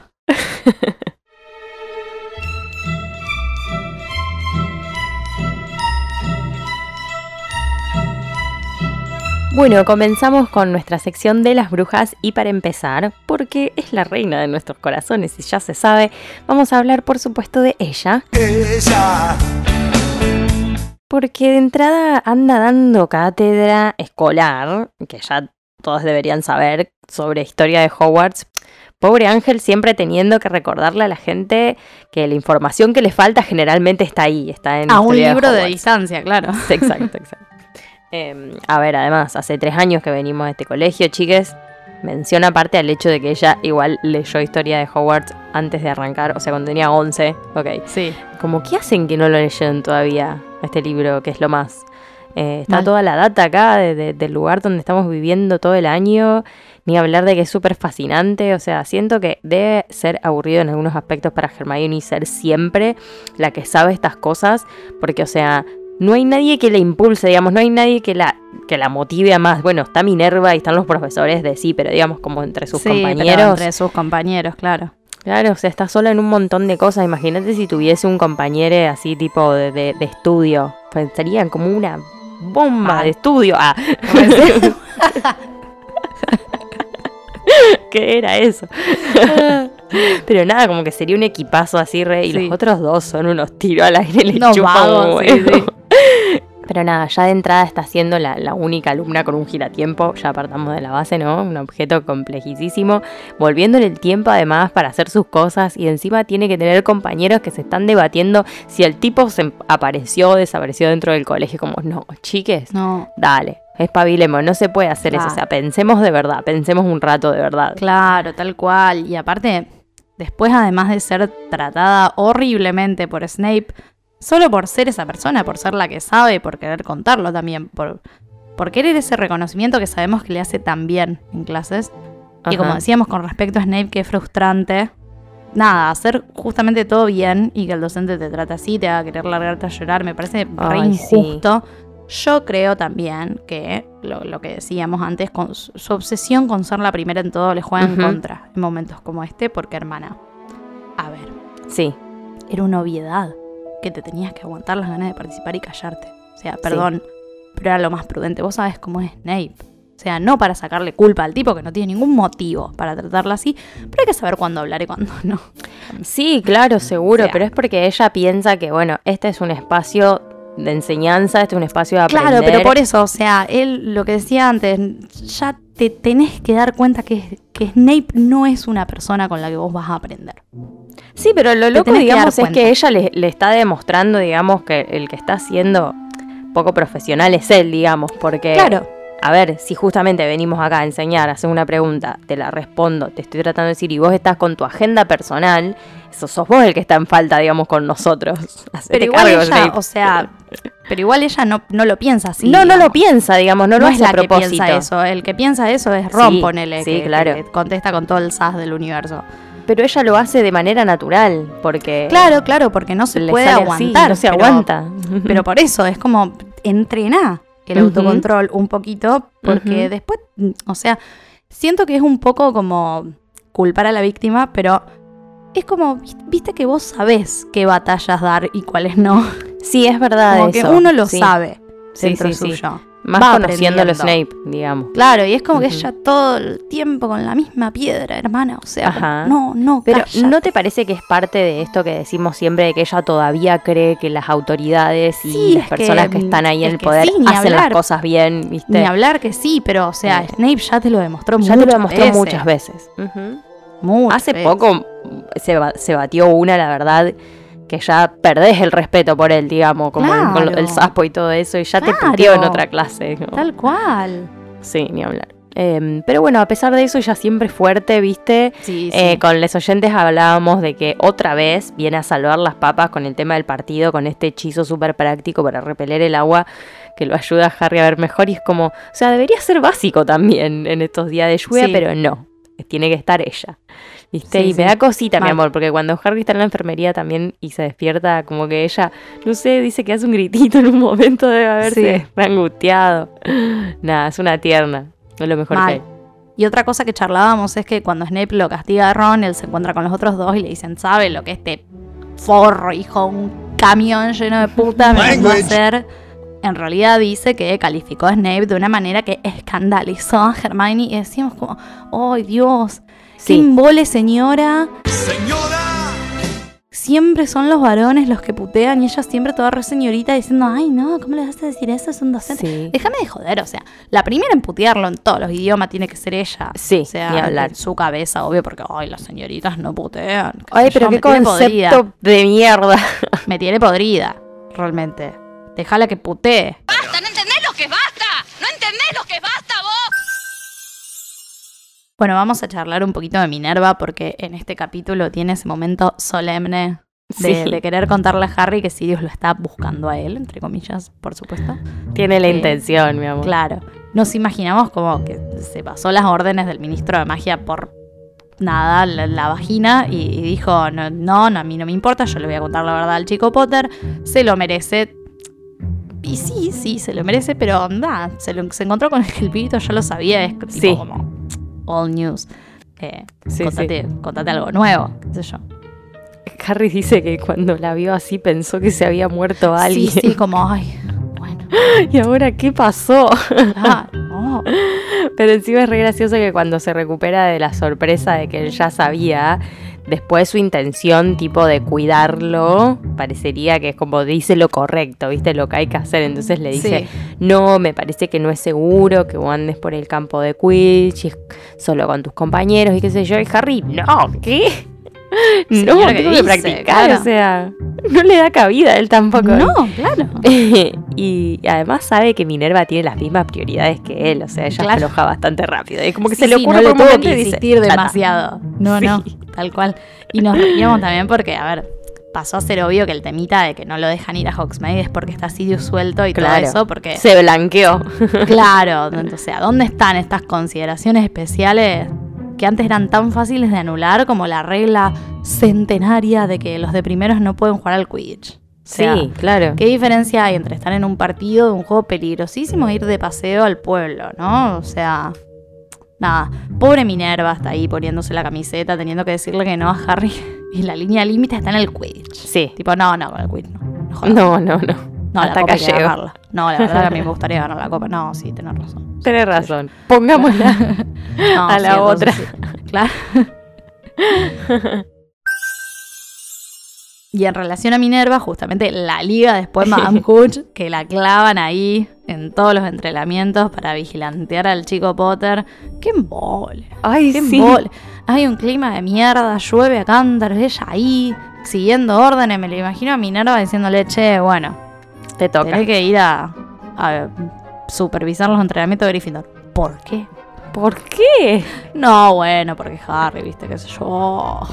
Bueno, comenzamos con nuestra sección de las brujas y para empezar, porque es la reina de nuestros corazones y ya se sabe, vamos a hablar por supuesto de ella. Ella. Porque de entrada anda dando cátedra escolar, que ya todos deberían saber sobre historia de Hogwarts. Pobre Ángel siempre teniendo que recordarle a la gente que la información que le falta generalmente está ahí, está en A un libro de distancia, claro. Exacto, exacto. Eh, a ver, además, hace tres años que venimos de este colegio, chiques. Menciona aparte al hecho de que ella igual leyó historia de Hogwarts antes de arrancar, o sea, cuando tenía 11. Ok. Sí. Como, ¿qué hacen que no lo leyeron todavía este libro, que es lo más? Eh, está Mal. toda la data acá de- de- del lugar donde estamos viviendo todo el año, ni hablar de que es súper fascinante, o sea, siento que debe ser aburrido en algunos aspectos para Hermione ser siempre la que sabe estas cosas, porque, o sea, no hay nadie que la impulse, digamos, no hay nadie que la, que la motive a más. Bueno, está Minerva y están los profesores de sí, pero digamos como entre sus Sí, pero compañeros. entre sus compañeros, claro. Claro, o sea, está sola en un montón de cosas. Imagínate si tuviese un compañero así tipo de, de- de estudio. Pues serían como una bomba de estudio. Ah, (laughs) ¿Qué era eso? (laughs) Pero nada, como que sería un equipazo así, re. Y Sí. los otros dos son unos tiros al aire, le Unos chupan un vagos, sí, huevo. sí. Pero nada, ya de entrada está siendo la, la única alumna con un giratiempo. Ya apartamos de la base, ¿no? Un objeto complejísimo. Volviéndole el tiempo además para hacer sus cosas. Y encima tiene que tener compañeros que se están debatiendo si el tipo se apareció o desapareció dentro del colegio. Como, no, chiques, No, dale, espabilemos, no se puede hacer eso. O sea, pensemos de verdad, pensemos un rato de verdad. claro, tal cual. Y aparte, después además de ser tratada horriblemente por Snape, solo por ser esa persona, por ser la que sabe, por querer contarlo también, por, por querer ese reconocimiento que sabemos que le hace tan bien en clases. Y como Ajá. decíamos con respecto a Snape, que es frustrante. Nada, hacer justamente todo bien y que el docente te trate así, te haga querer largarte a llorar, me parece re Ay, sí. injusto. Yo creo también que lo, lo que decíamos antes, con su, su obsesión con ser la primera en todo le juega en contra en momentos como este, porque hermana, a ver, Sí, era una obviedad que te tenías que aguantar las ganas de participar y callarte. O sea, perdón, pero era lo más prudente. Vos sabés cómo es Snape. O sea, no para sacarle culpa al tipo que no tiene ningún motivo para tratarla así, pero hay que saber cuándo hablar y cuándo (laughs) no. Sí, claro, seguro, O sea. pero es porque ella piensa que, bueno, este es un espacio de enseñanza, este es un espacio de aprender. Claro, pero por eso, o sea, él lo que decía antes, ya te tenés que dar cuenta que, que Snape no es una persona con la que vos vas a aprender. Sí, pero lo loco, digamos, es que ella le, le está demostrando, digamos, que el que está siendo poco profesional es él, digamos, porque... Claro. A ver, si justamente venimos acá a enseñar, a hacer una pregunta, te la respondo, te estoy tratando de decir, y vos estás con tu agenda personal, eso sos vos el que está en falta, digamos, con nosotros. (laughs) Hacete Pero igual cargo, ella, Snape. o sea, pero igual ella no, no lo piensa así. no, no lo piensa, digamos, no, No, lo es hace a la que propósito. piensa eso. El que piensa eso es Ron, Sí, ponele, sí, que, claro. que contesta con todo el sas del universo. Pero ella lo hace de manera natural, porque Claro, claro, porque no se le puede sale así, aguantar. no se pero- aguanta. (laughs) Pero por eso es como entrená el autocontrol un poquito, porque después, o sea, siento que es un poco como culpar a la víctima, pero es como, vis- viste que vos sabés qué batallas dar y cuáles no. (laughs) Sí, es verdad Como que eso. uno lo sí. sabe Sí, dentro sí, sí. suyo. Más Va conociéndolo. Snape, digamos. Claro, y es como que ella todo el tiempo con la misma piedra, hermana. O sea, Ajá. no, no, Pero cállate. ¿no te parece que es parte de esto que decimos siempre de que ella todavía cree que las autoridades y Sí, las que, personas que, están ahí en el que poder hacen las cosas bien, ¿viste? Ni hablar que sí, pero o sea, Sí. Snape ya te lo demostró ya te lo muchas demostró veces. muchas veces. Hace poco se, se batió una, la verdad, que ya perdés el respeto por él, digamos, como con lo- el Claro. sapo y todo eso, y ya te Claro. puteó en otra clase. ¿no? Tal cual. Sí, ni hablar. Em, pero bueno, a pesar de eso, ella siempre fuerte, ¿viste? Sí, Eh, con los oyentes hablábamos de que otra vez viene a salvar las papas con el tema del partido, con este hechizo súper práctico para repeler el agua que lo ayuda a Harry a ver mejor. Y es como, o sea, debería ser básico también en estos días de lluvia, Sí. pero no. Tiene que estar ella. ¿Viste? Sí, y me da cosita, mi amor, porque cuando Harry está en la enfermería también y se despierta, como que ella, no sé, dice que hace un gritito en un momento, debe haberse Sí. angustiado. (laughs) Nada, es una tierna. Es lo mejor Mal. que hay. Y otra cosa que charlábamos es que cuando Snape lo castiga a Ron, él se encuentra con los otros dos y le dicen, ¿sabe lo que este forro, hijo, un camión lleno de puta me mandó a hacer? En realidad dice que calificó a Snape de una manera que escandalizó a Hermione y decíamos como, ¡ay Dios! ¡Qué Sí. embole, señora! Señora. Siempre son los varones los que putean y ella siempre toda re señorita diciendo, ay no, ¿cómo le vas a decir eso? Es un docente. Sí. Déjame de joder, o sea, la primera en putearlo en todos los idiomas tiene que ser ella. Sí, o sea, hablar. en su cabeza, obvio, porque, ay, las señoritas no putean. qué Ay, pero yo, qué concepto de mierda. Me tiene podrida, realmente. Déjala que putee. ¡Basta! ¿No entendés lo que basta? ¿No entendés lo que basta vos? Bueno, vamos a charlar un poquito de Minerva porque en este capítulo tiene ese momento solemne de, Sí. de querer contarle a Harry que Sirius lo está buscando a él, entre comillas, por supuesto. Tiene la Sí. intención, mi amor. Claro. Nos imaginamos como que se pasó las órdenes del ministro de magia por nada, la, la vagina, y, y dijo, no, no, no, a mí no me importa, yo le voy a contar la verdad al chico Potter, se lo merece. Y sí, sí, se lo merece, pero nada, se, lo- se encontró con el que el pibito ya lo sabía, es tipo Sí. como all news. Eh, Sí, contate, contate algo nuevo, qué sé yo. Harry dice que cuando la vio así pensó que se había muerto alguien. Sí, sí, como, ay, bueno, (laughs) ¿Y ahora qué pasó? claro, No. Pero encima es re gracioso que cuando se recupera de la sorpresa de que él ya sabía, después su intención tipo de cuidarlo, parecería que es como dice lo correcto, ¿viste? Lo que hay que hacer. Entonces le dice, Sí. no, me parece que no es seguro que vos andes por el campo de Quidditch solo con tus compañeros y qué sé yo. Y Harry, no, ¿qué? (laughs) No, Señora, ¿qué tengo que dice? practicar, Claro. o sea, no le da cabida a él tampoco. No, (laughs) claro. (laughs) y además sabe que Minerva tiene las mismas prioridades que él, o sea, ella Claro. se enoja bastante rápido. Es como que Sí, se le sí, ocurre no por un tuvo momento que y dice, demasiado. No, Sí. no, tal cual. Y nos reíamos también porque, a ver, pasó a ser obvio que el temita de que no lo dejan ir a Hogsmeade es porque está Sirius suelto y Claro. todo eso, porque... Se blanqueó. Claro, o sea, ¿dónde están estas consideraciones especiales que antes eran tan fáciles de anular como la regla centenaria de que los de primeros no pueden jugar al Quidditch? O sea, sí, claro. ¿Qué diferencia hay entre estar en un partido de un juego peligrosísimo e ir de paseo al pueblo, no? O sea, nada, pobre Minerva está ahí poniéndose la camiseta, teniendo que decirle que no a Harry (laughs) y la línea límite está en el Quidditch. Sí. Tipo, no, no, con el Quidditch no. no. No, no, no. La copa hay que ganarla. No, la verdad a mí me (laughs) gustaría ganar la copa. No, sí, tenés razón. Tenés razón. Pongámosla (laughs) No, (laughs) a la otra. Claro. Y en relación a Minerva, justamente la liga después Madame Hooch, que la clavan ahí en todos los entrenamientos para vigilantear al chico Potter. ¡Qué embole! Ay, ¡Qué embole! Hay un clima de mierda, llueve a cántaros, ella ahí siguiendo órdenes. Me lo imagino a Minerva diciéndole, che, bueno, Te toca. tenés que ir a, a supervisar los entrenamientos de Gryffindor. ¿Por qué? ¿Por qué? No, bueno, porque Harry, viste, qué sé yo. (laughs)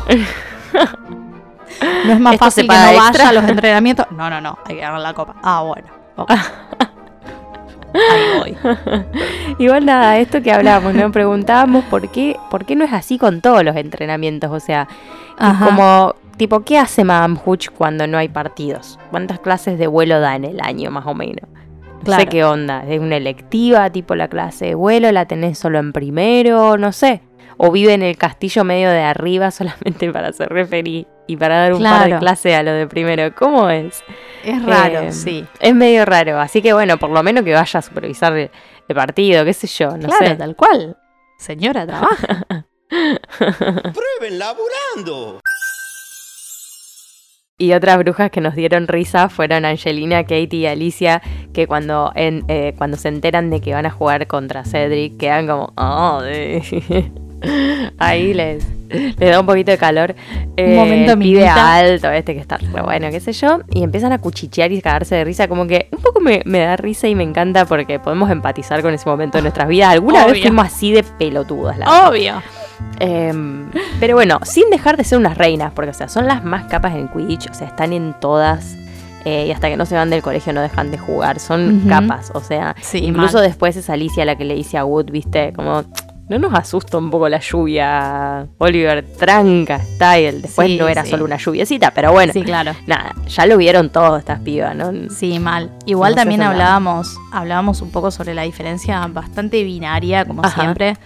No es más ¿Esto fácil que no paga vaya extra? a los entrenamientos. No, no, no, hay que ganar la copa. Ah, bueno. ok. (laughs) Ahí voy. (laughs) Igual nada, esto que hablábamos, ¿no? Preguntábamos por qué, por qué no es así con todos los entrenamientos. O sea, Ajá. como, tipo, ¿qué hace Madame Hooch cuando no hay partidos? ¿Cuántas clases de vuelo da en el año, más o menos? No sé qué onda. ¿Es una electiva, tipo la clase de vuelo? ¿La tenés solo en primero? No sé. ¿O vive en el castillo medio de arriba (laughs) solamente para hacer referí y para dar un par de clases a lo de primero? ¿Cómo es? Es raro, Eh, sí. Es medio raro. Así que bueno, por lo menos que vaya a supervisar el, el partido, qué sé yo, no claro, sé. tal cual. Señora, trabaja. (laughs) Prueben laburando. Y otras brujas que nos dieron risa fueron Angelina, Katie y Alicia, que cuando, en, eh, cuando se enteran de que van a jugar contra Cedric, quedan como, oh, de-". (laughs) (laughs) ahí les, les da un poquito de calor. Eh, momento el pibe minita. alto, este que está bueno, qué sé yo, y empiezan a cuchichear y cagarse de risa, como que un poco me, me da risa y me encanta porque podemos empatizar con ese momento de nuestras vidas. Alguna vez fuimos así de pelotudas, la verdad. Obvio. Em, pero bueno, sin dejar de ser unas reinas, porque o sea, son las más capas en Quidditch, o sea, están en todas. eh, y hasta que no se van del colegio no dejan de jugar, son capas, o sea, Sí, incluso mal. después es Alicia la que le dice a Wood, viste, como, no nos asusta un poco la lluvia, Oliver, tranca, style, después Sí, no era sí. solo una lluviecita, pero bueno, Sí, claro. nada, ya lo vieron todos estas pibas, ¿no? Sí, mal. Igual No también nada. hablábamos, hablábamos un poco sobre la diferencia bastante binaria, como Ajá. siempre,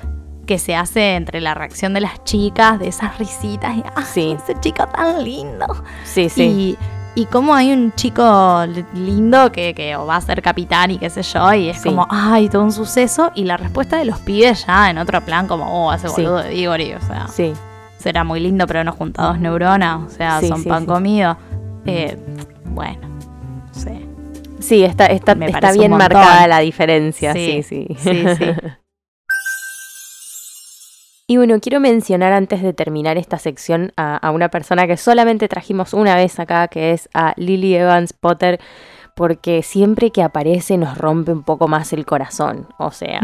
que se hace entre la reacción de las chicas, de esas risitas, y ¡ay, Sí. ese chico tan lindo! Sí, sí. Y, y cómo hay un chico li- lindo que, que va a ser capitán y qué sé yo, y es Sí. como, ¡ay, todo un suceso! Y la respuesta de los pibes ya en otro plan, como, ¡oh, hace Sí. boludo de Diggory! O sea, Sí, será muy lindo, pero no junta dos neuronas, o sea, Sí, son sí, pan sí. comido. Eh, bueno, no sé. sí, está, está, Me está bien marcada la diferencia, sí, Sí, sí. sí, sí. (laughs) Y bueno, quiero mencionar antes de terminar esta sección a, una persona que solamente trajimos una vez acá, que es a Lily Evans Potter, porque siempre que aparece nos rompe un poco más el corazón. O sea.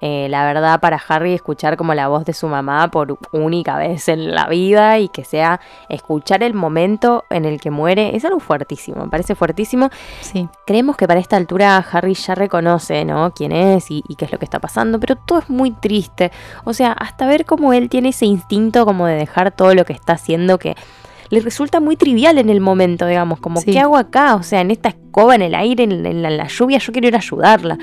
Eh, la verdad para Harry escuchar como la voz de su mamá por única vez en la vida y que sea escuchar el momento en el que muere es algo fuertísimo, me parece fuertísimo. Sí. Creemos que para esta altura Harry ya reconoce, ¿no? Quién es y, y qué es lo que está pasando, pero todo es muy triste. O sea, hasta ver cómo él tiene ese instinto como de dejar todo lo que está haciendo que le resulta muy trivial en el momento, digamos, como Sí. ¿qué hago acá? O sea, en esta escoba, en el aire, en, en la, en la lluvia, yo quiero ir a ayudarla.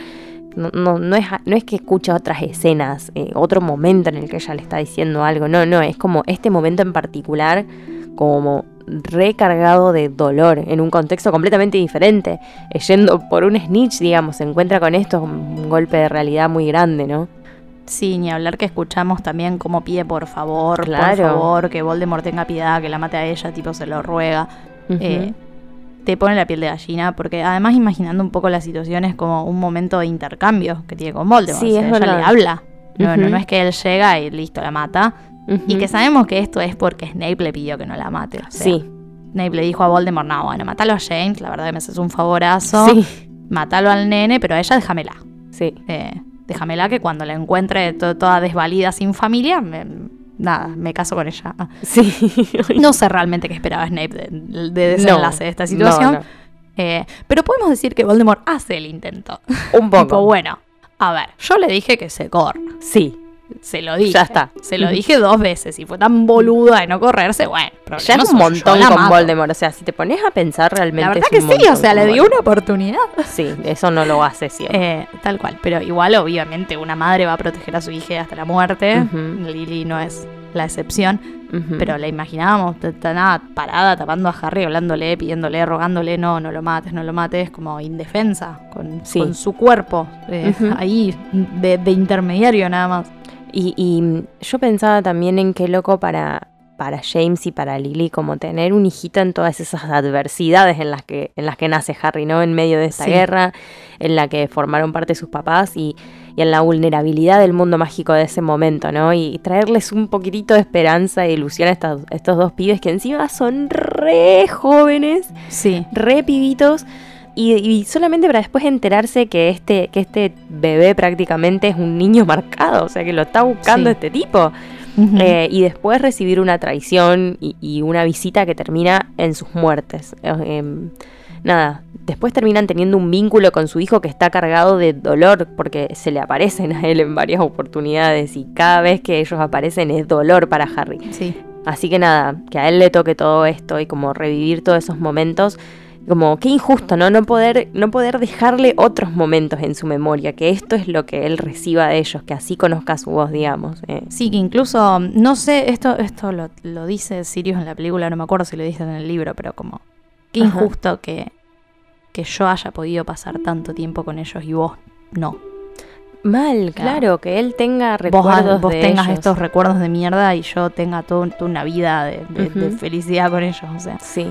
No, no, no, es, no es que escucha otras escenas, eh, otro momento en el que ella le está diciendo algo, no, no, es como este momento en particular, como recargado de dolor en un contexto completamente diferente. Eh, Yendo por un snitch, digamos, se encuentra con esto, un golpe de realidad muy grande, ¿no? Sí, ni hablar que escuchamos también como pide por favor, por favor, que Voldemort tenga piedad, que la mate a ella, tipo se lo ruega. Eh, te pone la piel de gallina, porque además imaginando un poco la situación es como un momento de intercambio que tiene con Voldemort. Sí, o sea, es ella verdad. le habla. No, no, no es que él llega y listo, la mata. Y que sabemos que esto es porque Snape le pidió que no la mate. o sea, Sí, Snape le dijo a Voldemort, no, bueno, matalo a James, la verdad que me haces un favorazo. sí, Matalo al nene, pero a ella déjamela. sí. Eh, déjamela que cuando la encuentre to- toda desvalida sin familia, me- nada, me caso con ella. Ah. (laughs) Sí. (laughs) No sé realmente qué esperaba Snape de, de desenlace de esta situación. No, no. Eh, pero podemos decir que Voldemort hace el intento. Un poco. (laughs) Tipo, bueno, a ver, yo le dije que se corra. Sí, Se lo dije. Ya está. Se lo dije dos veces. Y fue tan boluda de no correrse, bueno. ya es un montón con mato. Voldemort. O sea, si te pones a pensar realmente. La verdad es que sí, o sea, le dio una oportunidad. Sí, eso no lo hace siempre. Eh, tal cual, pero igual obviamente una madre va a proteger a su hija hasta la muerte. Ujú. Lily no es la excepción, pero la imaginábamos nada, parada, tapando a Harry, hablándole, pidiéndole, rogándole, no, no lo mates, no lo mates, como indefensa, con, Sí. con su cuerpo eh, ahí de, de intermediario nada más. Y, y yo pensaba también en qué loco para, para James y para Lily como tener un hijito en todas esas adversidades en las que, en las que nace Harry, ¿no? En medio de esta Sí. guerra, en la que formaron parte sus papás y, y en la vulnerabilidad del mundo mágico de ese momento, ¿no? Y, traerles un poquitito de esperanza e ilusión a estos, estos dos pibes que encima son re jóvenes Sí, re pibitos y, y solamente para después enterarse que este, que este bebé prácticamente es un niño marcado, o sea que lo está buscando Sí. este tipo. Eh, y después recibir una traición y, y una visita que termina en sus muertes. Eh, em, nada, después terminan teniendo un vínculo con su hijo que está cargado de dolor porque se le aparecen a él en varias oportunidades y cada vez que ellos aparecen es dolor para Harry. sí. Así que nada, que a él le toque todo esto y como revivir todos esos momentos, como qué injusto, ¿no? No poder, no poder dejarle otros momentos en su memoria, que esto es lo que él reciba de ellos, que así conozca su voz, digamos. eh. Sí, que incluso, no sé, esto, esto lo, lo dice Sirius en la película, no me acuerdo si lo dice en el libro, pero como, qué Ajá. injusto que, que yo haya podido pasar tanto tiempo con ellos y vos no. Mal, Claro. claro, que él tenga Vos, recuerdos vos de tengas ellos. estos recuerdos de mierda y yo tenga toda una vida de, de- felicidad con ellos, o sea. Sí,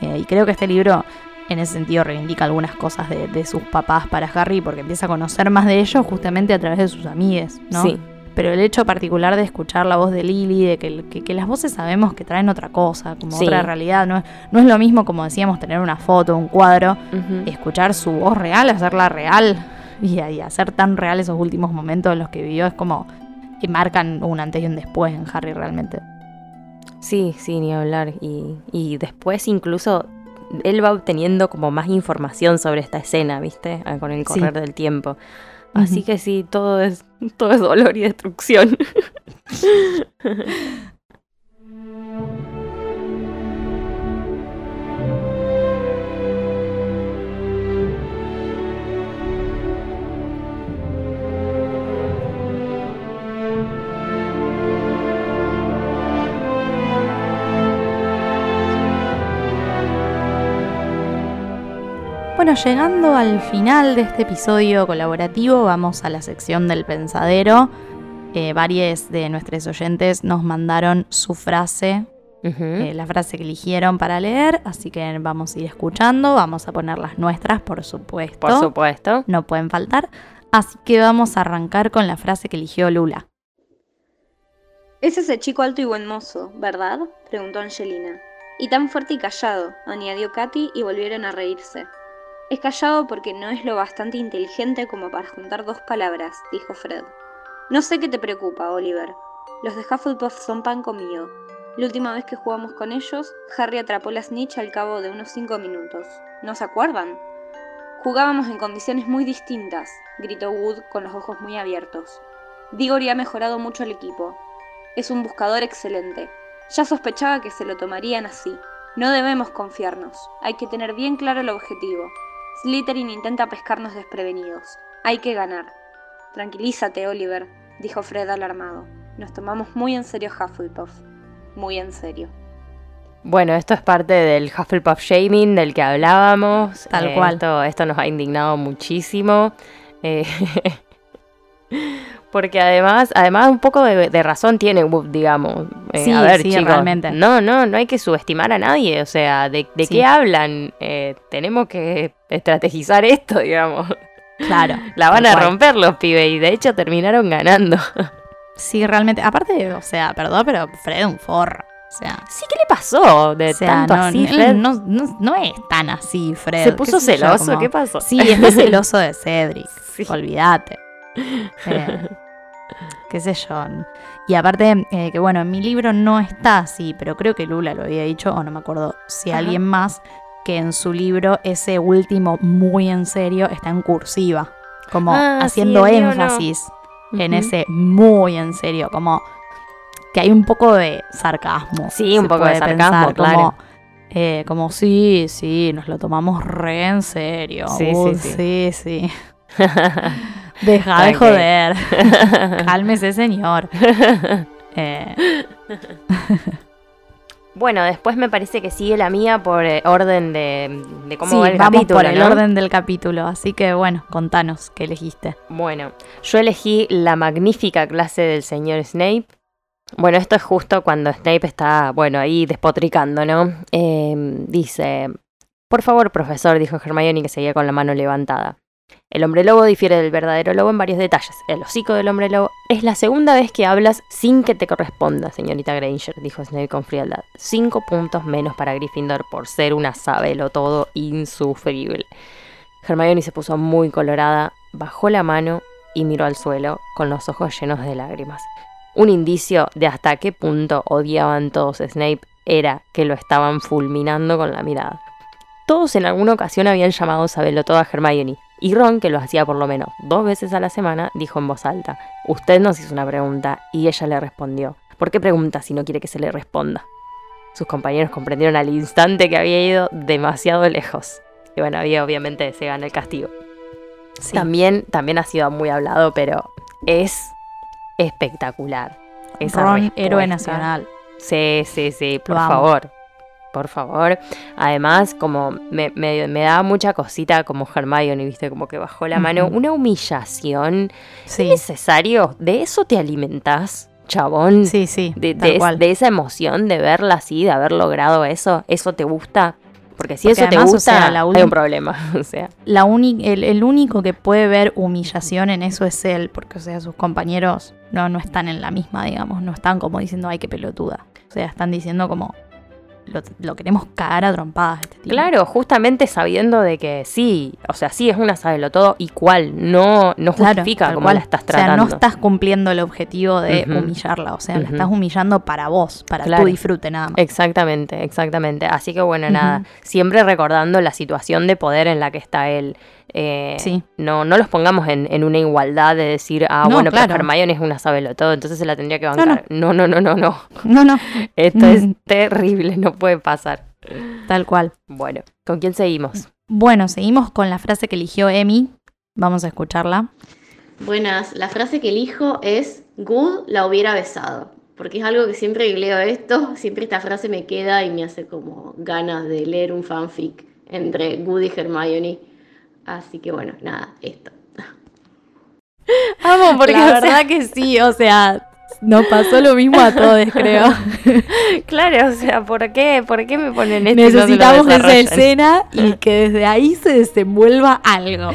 Eh, y creo que este libro, en ese sentido, reivindica algunas cosas de, de sus papás para Harry, porque empieza a conocer más de ellos justamente a través de sus amigues, ¿no? sí, Pero el hecho particular de escuchar la voz de Lily, de que, que- que las voces sabemos que traen otra cosa, como Sí. otra realidad, no, es- no es lo mismo como decíamos tener una foto, un cuadro, escuchar su voz real, hacerla real y, y hacer tan real esos últimos momentos en los que vivió, es como que marcan un antes y un después en Harry realmente. Sí, sí, ni hablar. Y, y después incluso él va obteniendo como más información sobre esta escena, ¿viste? Ah, Con el Sí. correr del tiempo. Así que sí, todo es, (laughs) todo es dolor y destrucción. (laughs) Bueno, llegando al final de este episodio colaborativo, vamos a la sección del pensadero. Eh, varios de nuestros oyentes nos mandaron su frase, eh, la frase que eligieron para leer, así que vamos a ir escuchando, vamos a poner las nuestras, por supuesto. Por supuesto. No pueden faltar. Así que vamos a arrancar con la frase que eligió Lula. Es ese chico alto y buen mozo, ¿verdad? preguntó Angelina. Y tan fuerte y callado, añadió Katy y volvieron a reírse. Es callado porque no es lo bastante inteligente como para juntar dos palabras, dijo Fred. No sé qué te preocupa, Oliver. Los de Hufflepuff son pan comido. La última vez que jugamos con ellos, Harry atrapó la snitch al cabo de unos cinco minutos. ¿No se acuerdan? Jugábamos en condiciones muy distintas, gritó Wood con los ojos muy abiertos. Diggory ha mejorado mucho el equipo. Es un buscador excelente. Ya sospechaba que se lo tomarían así. No debemos confiarnos. Hay que tener bien claro el objetivo. Slytherin intenta pescarnos desprevenidos. Hay que ganar. Tranquilízate, Oliver, dijo Fred alarmado. Nos tomamos muy en serio Hufflepuff. Muy en serio. Bueno, esto es parte del Hufflepuff shaming del que hablábamos. Tal Eh, cual. Esto, esto nos ha indignado muchísimo. Eh, (laughs) porque además, además un poco de, de razón tiene Wood, digamos. Eh, Sí, a ver, sí, chicos, realmente. No, no, no hay que subestimar a nadie. O sea, ¿de, de Sí. qué hablan? Eh, tenemos que estrategizar esto, (laughs) digamos. Claro. La van a cual. romper los pibes y de hecho terminaron ganando. (laughs) Sí, realmente. Aparte, o sea, perdón, pero Fred es un forro. O sea, Sí, ¿qué le pasó de o sea, tanto no, así, Fred? no, no- no es tan así, Fred. ¿Se qué puso yo, celoso? como- ¿Qué pasó? Sí, está (laughs) celoso de Cedric. Sí. Olvídate. (laughs) Eh, qué sé yo. Y aparte, eh, que bueno, en mi libro no está así, pero creo que Lula lo había dicho, o no me acuerdo si Ajá. alguien más, que en su libro ese último muy en serio está en cursiva. Como Ah, haciendo no. énfasis en ese muy en serio. Como que hay un poco de sarcasmo. Sí, un poco de sarcasmo, claro. Como, eh, como sí, sí, nos lo tomamos re en serio. Sí, sí, sí, sí. (laughs) Deja de joder. (laughs) Cálmese, señor. (laughs) Eh, Bueno, después me parece que sigue la mía por eh, orden de, de cómo sí, va el vamos capítulo. por el ¿no? orden del capítulo. Así que bueno, contanos qué elegiste. Bueno, yo elegí la magnífica clase del señor Snape. Bueno, esto es justo cuando Snape está, bueno, ahí despotricando, ¿no? Eh, dice, por favor, profesor, dijo Hermione que seguía con la mano levantada. El hombre lobo difiere del verdadero lobo en varios detalles. El hocico del hombre lobo es la segunda vez que hablas sin que te corresponda, señorita Granger, dijo Snape con frialdad. Cinco puntos menos para Gryffindor por ser una sabelo todo insufrible. Hermione se puso muy colorada, bajó la mano y miró al suelo con los ojos llenos de lágrimas. Un indicio de hasta qué punto odiaban todos a Snape era que lo estaban fulminando con la mirada. Todos en alguna ocasión habían llamado sabelotodo a Hermione, y Ron, que lo hacía por lo menos dos veces a la semana, dijo en voz alta, Usted nos hizo una pregunta, y ella le respondió, ¿por qué pregunta si no quiere que se le responda? Sus compañeros comprendieron al instante que había ido demasiado lejos. Y bueno, había obviamente se gana el castigo. Sí. También, también ha sido muy hablado, pero es espectacular. Esa Ron, respuesta. héroe nacional. Sí, sí, sí, por favor. Por favor. Además, como me, me, me daba mucha cosita como Hermione, ¿viste? Como que bajó la mano. Una humillación. Sí, ¿Es necesario? ¿De eso te alimentás, chabón? sí, sí. De, esa emoción de verla así, de haber logrado eso. ¿Eso te gusta? Porque si Porque eso te además, o gusta, sea, la hay un problema. (laughs) o sea, La el, el único que puede ver humillación en eso es él, porque o sea, sus compañeros no, no están en la misma, digamos, no están como diciendo, ay, qué pelotuda. O sea, están diciendo como, lo, lo queremos cagar a trompadas. Este tipo. Claro, justamente sabiendo de que sí, o sea, sí es una sabelo todo y cuál, no, no Claro, justifica tal cómo cual. la estás O sea, tratando. no estás cumpliendo el objetivo de humillarla, o sea, la estás humillando para vos, para Claro. tu disfrute nada más. Exactamente, exactamente. Así que bueno, nada, siempre recordando la situación de poder en la que está él. Eh, Sí. No, no los pongamos en, en una igualdad de decir, ah, No, bueno, claro. pero Hermione es una todo, entonces se la tendría que No, bancar. No, no, no, no, no. No, no, (laughs) Esto es (laughs) terrible, no puede pasar. tal cual. Bueno, ¿con quién seguimos? Bueno, seguimos con la frase que eligió Emi. Vamos a escucharla. Buenas, la frase que elijo es Good la hubiera besado, porque es algo que siempre que leo esto, siempre esta frase me queda y me hace como ganas de leer un fanfic entre Good y Hermione. Así que bueno, nada, esto. Amo, porque la o sea, verdad que sí, o sea, nos pasó lo mismo a todos, (laughs) creo. claro, o sea, ¿por qué? ¿Por qué me ponen esto? Necesitamos esa escena y que desde ahí se desenvuelva algo.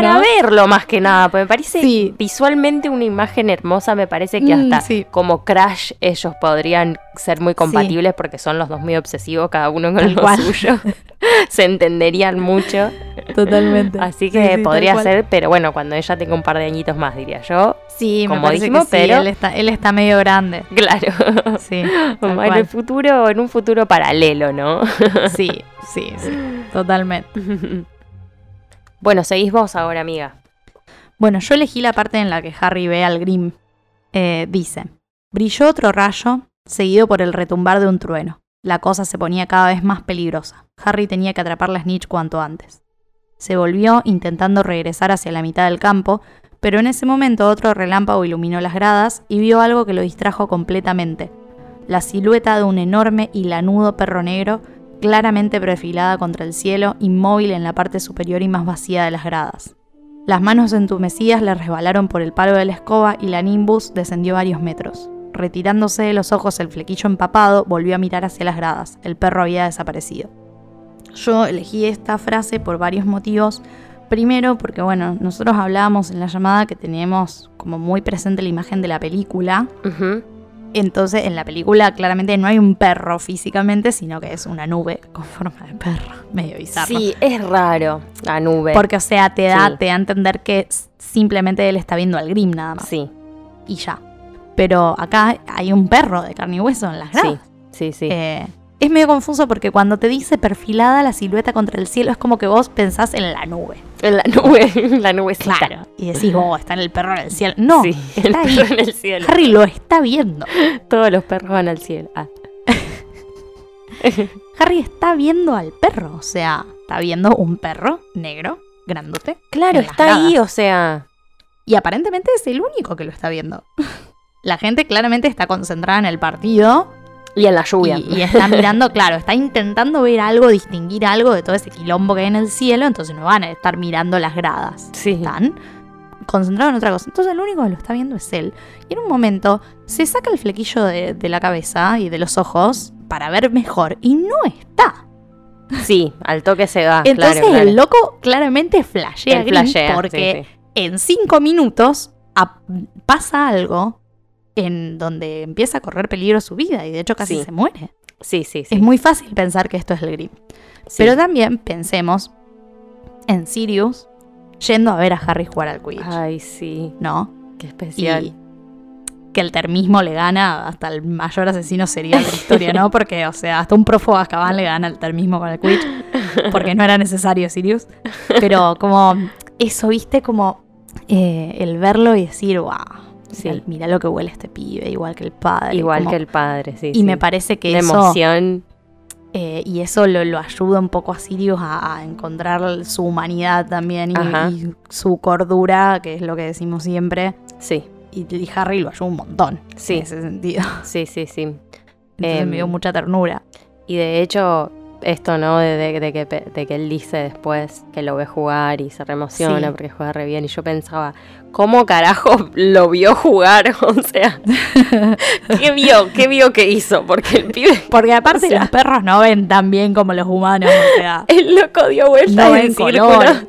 Para ¿no? verlo más que nada, porque me parece Sí. visualmente una imagen hermosa, me parece que Mm, hasta sí. como Crash ellos podrían ser muy compatibles porque son los dos muy obsesivos, cada uno con lo suyo. (laughs) Se entenderían mucho. Totalmente. Así Sí, que podría ser, pero bueno, cuando ella tenga un par de añitos más, diría yo. Sí, me como parece dijimos, que pero- él está, él está medio grande. Claro. Sí, (laughs) Como en el futuro, en un futuro paralelo, ¿no? sí, sí, sí, totalmente. (laughs) bueno, seguís vos ahora, amiga. Bueno, yo elegí la parte en la que Harry ve al Grim. Eh, dice, brilló otro rayo, seguido por el retumbar de un trueno. La cosa se ponía cada vez más peligrosa. Harry tenía que atrapar la snitch cuanto antes. Se volvió intentando regresar hacia la mitad del campo, pero en ese momento otro relámpago iluminó las gradas y vio algo que lo distrajo completamente. la silueta de un enorme y lanudo perro negro claramente perfilada contra el cielo, inmóvil en la parte superior y más vacía de las gradas. Las manos entumecidas le resbalaron por el palo de la escoba y la Nimbus descendió varios metros. Retirándose de los ojos el flequillo empapado, volvió a mirar hacia las gradas. El perro había desaparecido. Yo elegí esta frase por varios motivos. Primero, porque bueno, nosotros hablábamos en la llamada que teníamos como muy presente la imagen de la película. Entonces, en la película claramente no hay un perro físicamente, sino que es una nube con forma de perro. (laughs) Medio bizarro. Sí, es raro la nube. Porque, o sea, te da, Sí. te da a entender que simplemente él está viendo al Grim nada más. Sí, Y ya. Pero acá hay un perro de carne y hueso en las sí, gradas. sí, sí. Eh, es medio confuso porque cuando te dice perfilada la silueta contra el cielo es como que vos pensás en la nube. En la nube, en (laughs) la nubecita. Claro. Y decís, oh, está en el perro en el cielo. No, Sí, el está ahí. perro en el cielo. Harry lo está viendo. (laughs) Todos los perros van al cielo. Ah, (laughs) Harry está viendo al perro. O sea, está viendo un perro negro, grandote. claro, está gradas. ahí, o sea. Y aparentemente es el único que lo está viendo. La gente claramente está concentrada en el partido Y en la lluvia. y, y está mirando, (laughs) claro, está intentando ver algo, distinguir algo de todo ese quilombo que hay en el cielo, entonces no van a estar mirando las gradas. Sí. Están concentrados en otra cosa. Entonces el único que lo está viendo es él. Y en un momento se saca el flequillo de, de la cabeza y de los ojos para ver mejor y no está. Sí, al toque se va. Entonces claro, claro. el loco claramente flashea, porque sí, sí. en cinco minutos pasa algo en donde empieza a correr peligro su vida y de hecho casi Sí. se muere. Sí, sí, sí. Es muy fácil pensar que esto es el Grim. Sí. Pero también pensemos en Sirius yendo a ver a Harry jugar al Quidditch, Ay, sí. ¿no? Qué especial. Y que el termismo le gana hasta el mayor asesino serial de la historia, ¿no? Porque, o sea, hasta un prófugo Azkaban le gana el termismo con el Quidditch, porque no era necesario Sirius. Pero como eso, ¿viste? Como eh, el verlo y decir, wow, Sí. mira lo que huele este pibe, igual que el padre. Igual como- que el padre, sí. Y sí. me parece que La eso... emoción. Eh, y eso lo, lo ayuda un poco a Sirius a, a encontrar su humanidad también y, su cordura, que es lo que decimos siempre. Sí, Y, y Harry lo ayuda un montón Sí. en ese sentido. sí, sí, sí. Entonces Em, me dio mucha ternura. Y de hecho, esto, ¿no? De, de- de que, de que él dice después que lo ve jugar y se reemociona Sí. porque juega re bien. Y yo pensaba, ¿cómo carajo lo vio jugar? (laughs) O sea, (laughs) ¿qué vio? ¿Qué vio que hizo? Porque el pibe, (laughs) Porque aparte o sea- los perros no ven tan bien como los humanos. O sea, el loco dio vueltas No en colores.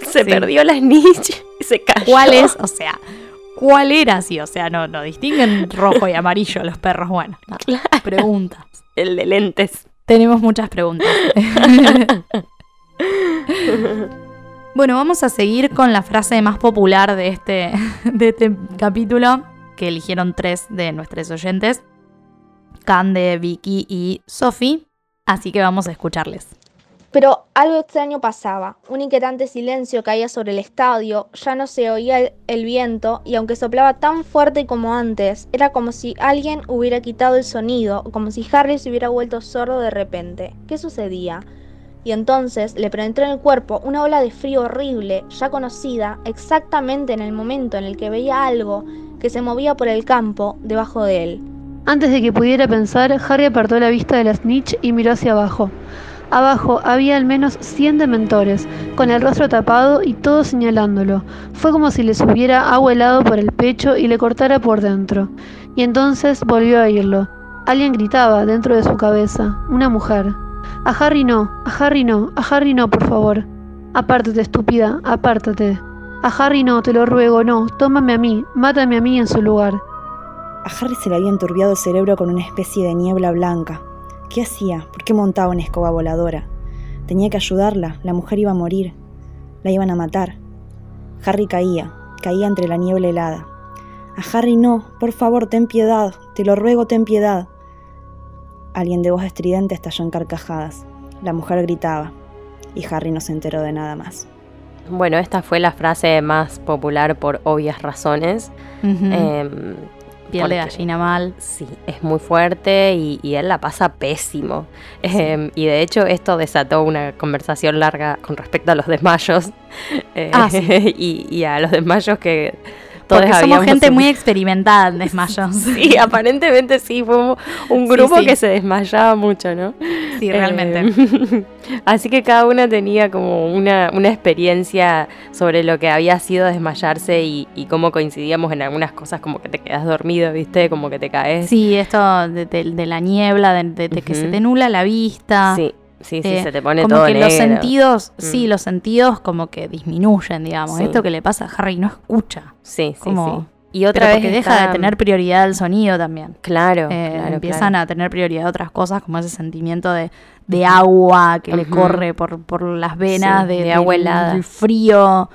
Se Sí. perdió la snitch y se cayó. ¿cuál es? O sea, ¿cuál era? Sí, o sea, no, no distinguen rojo y amarillo los perros. Bueno, no. preguntas. El de lentes. Tenemos muchas preguntas. (laughs) bueno, vamos a seguir con la frase más popular de este, de este capítulo, que eligieron tres de nuestros oyentes, Cande, Vicky y Sophie. Así que vamos a escucharles. Pero algo extraño pasaba. Un inquietante silencio caía sobre el estadio, ya no se oía el, viento y aunque soplaba tan fuerte como antes, era como si alguien hubiera quitado el sonido, como si Harry se hubiera vuelto sordo de repente. ¿Qué sucedía? Y entonces le penetró en el cuerpo una ola de frío horrible, ya conocida, exactamente en el momento en el que veía algo que se movía por el campo debajo de él. Antes de que pudiera pensar, Harry apartó la vista de la snitch y miró hacia abajo. Abajo había al menos 100 dementores, con el rostro tapado y todos señalándolo. Fue como si le subiera agua helado por el pecho y le cortara por dentro. Y entonces volvió a oírlo. Alguien gritaba dentro de su cabeza, una mujer. A Harry no, a Harry no, a Harry no, por favor. Apártate, estúpida, apártate. A Harry no, te lo ruego, no, tómame a mí, mátame a mí en su lugar. A Harry se le había enturbiado el cerebro con una especie de niebla blanca. ¿Qué hacía? ¿Por qué montaba una escoba voladora? Tenía que ayudarla, la mujer iba a morir. La iban a matar. Harry caía, caía entre la niebla helada. A Harry no, por favor, ten piedad, te lo ruego, ten piedad. Alguien de voz estridente estalló en carcajadas. La mujer gritaba, y Harry no se enteró de nada más. Bueno, esta fue la frase más popular por obvias razones. Piel de gallina mal. Sí, es muy fuerte y, y él la pasa pésimo. Em, y de hecho esto desató una conversación larga con respecto a los desmayos. (laughs) Eh, Ah, sí. (laughs) y, y a los desmayos que todos Porque somos gente muy (laughs) experimentada en desmayos. (laughs) Sí, aparentemente sí, fue un- Sí, grupo sí. que se desmayaba mucho, ¿no? Sí, realmente. Eh, (laughs) así que cada una tenía como una, una experiencia sobre lo que había sido desmayarse y, y cómo coincidíamos en algunas cosas, como que te quedas dormido, ¿viste? Como que te caes. Sí, esto de, de- de la niebla, de, que se te nula la vista. Sí, sí, sí, Eh, se te pone como todo que los negro. sentidos, Mm. sí, los sentidos como que disminuyen, digamos. Sí. Esto que le pasa a Harry no escucha. Sí, sí, Como- sí. Y otra pero vez porque deja de tener prioridad el sonido también. Claro, Eh, claro, empiezan claro. a tener prioridad otras cosas, como ese sentimiento de, de agua que le corre por, por las venas, Sí, de, de agua helada. del frío.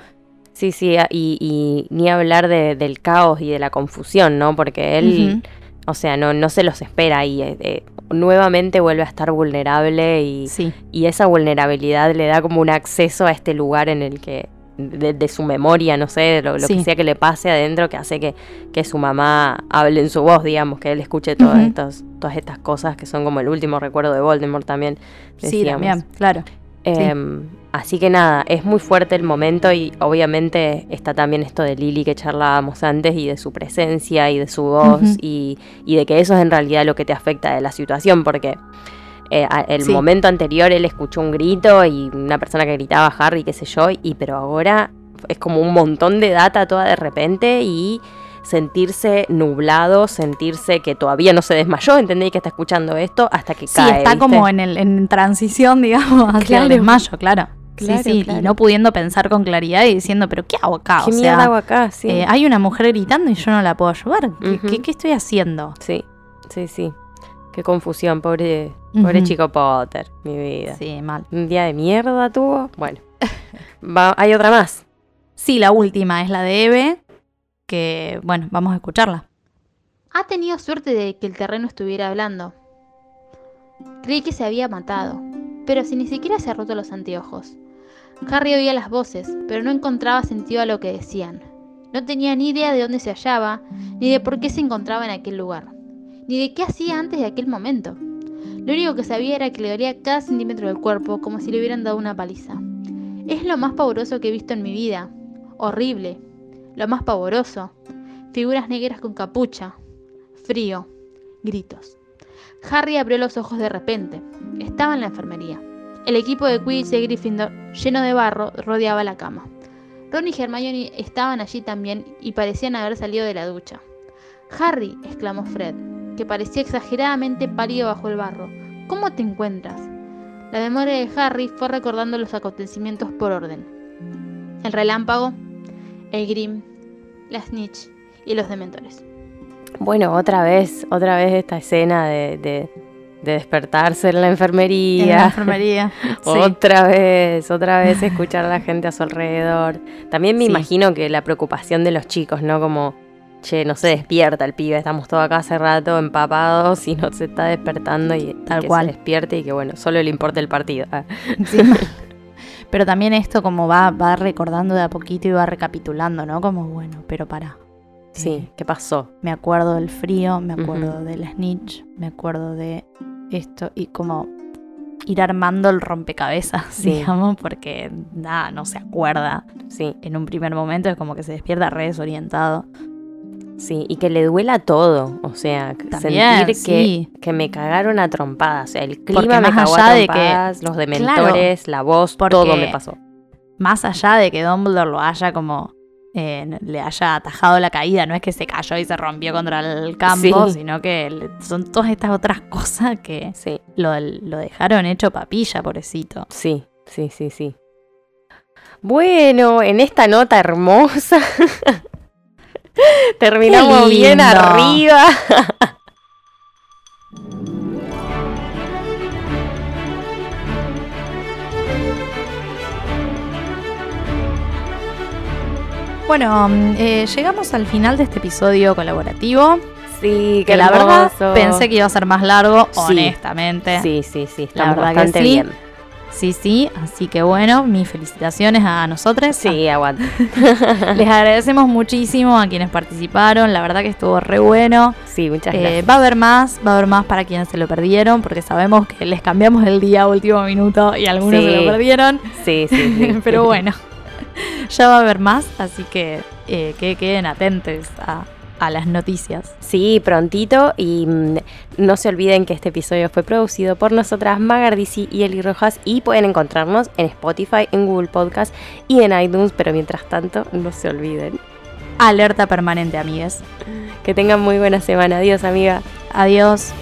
Sí, sí, y, y ni hablar de- del caos y de la confusión, ¿no? Porque él. O sea, no, no se los espera y eh, eh, nuevamente vuelve a estar vulnerable y, Sí. y esa vulnerabilidad le da como un acceso a este lugar en el que, de, de su memoria, no sé, lo, lo Sí. que sea que le pase adentro, que hace que, que su mamá hable en su voz, digamos, que él escuche todas, Ujú. estos, todas estas cosas que son como el último recuerdo de Voldemort también. Sí, también, claro. Sí. Así que nada, es muy fuerte el momento y obviamente está también esto de Lily que charlábamos antes y de su presencia y de su voz y, y de que eso es en realidad lo que te afecta de la situación porque eh, a- el Sí. momento anterior él escuchó un grito y una persona que gritaba Harry, qué sé yo, y pero ahora es como un montón de data toda de repente y sentirse nublado, sentirse que todavía no se desmayó, ¿entendéis que está escuchando esto hasta que Sí, cae? está ¿viste? como en, el, en transición, digamos, hacia Claro. el desmayo, claro. Claro, sí, sí, claro. y no pudiendo pensar con claridad y diciendo, pero ¿qué hago acá? ¿Qué o sea, mierda hago acá? Sí. eh, hay una mujer gritando y yo no la puedo ayudar. ¿Qué, Ujú. qué- qué estoy haciendo? Sí, sí, sí. Qué confusión, pobre, pobre chico Potter, mi vida. Sí, mal. Un día de mierda tuvo. Bueno, (laughs) Va- hay otra más. Sí, la última es la de Eve, que, bueno, vamos a escucharla. Ha tenido suerte de que el terreno estuviera hablando. Creí que se había matado, pero si ni siquiera se ha roto los anteojos. Harry oía las voces, pero no encontraba sentido a lo que decían. No tenía ni idea de dónde se hallaba, ni de por qué se encontraba en aquel lugar, ni de qué hacía antes de aquel momento. Lo único que sabía era que le dolía cada centímetro del cuerpo como si le hubieran dado una paliza. Es lo más pavoroso que he visto en mi vida. Horrible. Lo más pavoroso. Figuras negras con capucha. Frío. Gritos. Harry abrió los ojos de repente. Estaba en la enfermería. El equipo de Quidditch de Gryffindor, lleno de barro, rodeaba la cama. Ron y Hermione estaban allí también y parecían haber salido de la ducha. Harry, exclamó Fred, que parecía exageradamente pálido bajo el barro. ¿Cómo te encuentras? La memoria de Harry fue recordando los acontecimientos por orden. El relámpago, el Grim, la Snitch y los dementores. Bueno, otra vez, otra vez esta escena de- de despertarse en la enfermería. En la enfermería, (laughs) sí. otra vez, otra vez escuchar a la gente a su alrededor. También me Sí. imagino que la preocupación de los chicos, ¿no? Como, che, no se despierta el pibe, estamos todos acá hace rato empapados y no se está despertando y Tal que cual. se despierte y que bueno, solo le importa el partido. Ah. (laughs) Sí. Pero también esto como va, va recordando de a poquito y va recapitulando, ¿no? Como, bueno, pero para. Sí, ¿qué pasó? Me acuerdo del frío, me acuerdo del snitch, me acuerdo de esto y como ir armando el rompecabezas, (laughs) Sí. digamos, porque nada, no se acuerda. Sí. En un primer momento es como que se despierta re desorientado. Sí, y que le duela todo, o sea, También, sentir que, sí. que me cagaron a trompadas, o sea, el Porque clima me más cagó allá a de que- los Claro, dementores, la voz, todo me pasó. Más allá de que Dumbledore lo haya como eh, le haya atajado la caída, no es que se cayó y se rompió contra el campo, Sí. sino que le- son todas estas otras cosas que Sí. lo, lo dejaron hecho papilla, pobrecito. Sí, sí, sí, sí. Bueno, en esta nota hermosa (laughs) terminamos bien arriba. (laughs) Bueno, mm, eh, llegamos al final de este episodio colaborativo. Sí, que la verdad pensé que iba a ser más largo, Sí. honestamente. Sí, sí, sí, La estamos verdad que bastante sí. bien. Sí, sí, así que bueno, mis felicitaciones a nosotros. Sí, aguante. (laughs) Les agradecemos muchísimo a quienes participaron, la verdad que estuvo re bueno. Sí, muchas Eh, gracias. va a haber más, va a haber más para quienes se lo perdieron, porque sabemos que les cambiamos el día a último minuto y algunos se lo perdieron. Sí, sí, sí. (laughs) Pero bueno, (laughs) ya va a haber más, así que eh, que queden atentos a, a las noticias. Sí, prontito y mm, no se olviden que este episodio fue producido por nosotras Magardisi y Eli Rojas y pueden encontrarnos en Spotify, en Google Podcast y en iTunes, pero mientras tanto no se olviden. Alerta permanente, amigues. Que tengan muy buena semana. Adiós, amiga. Adiós.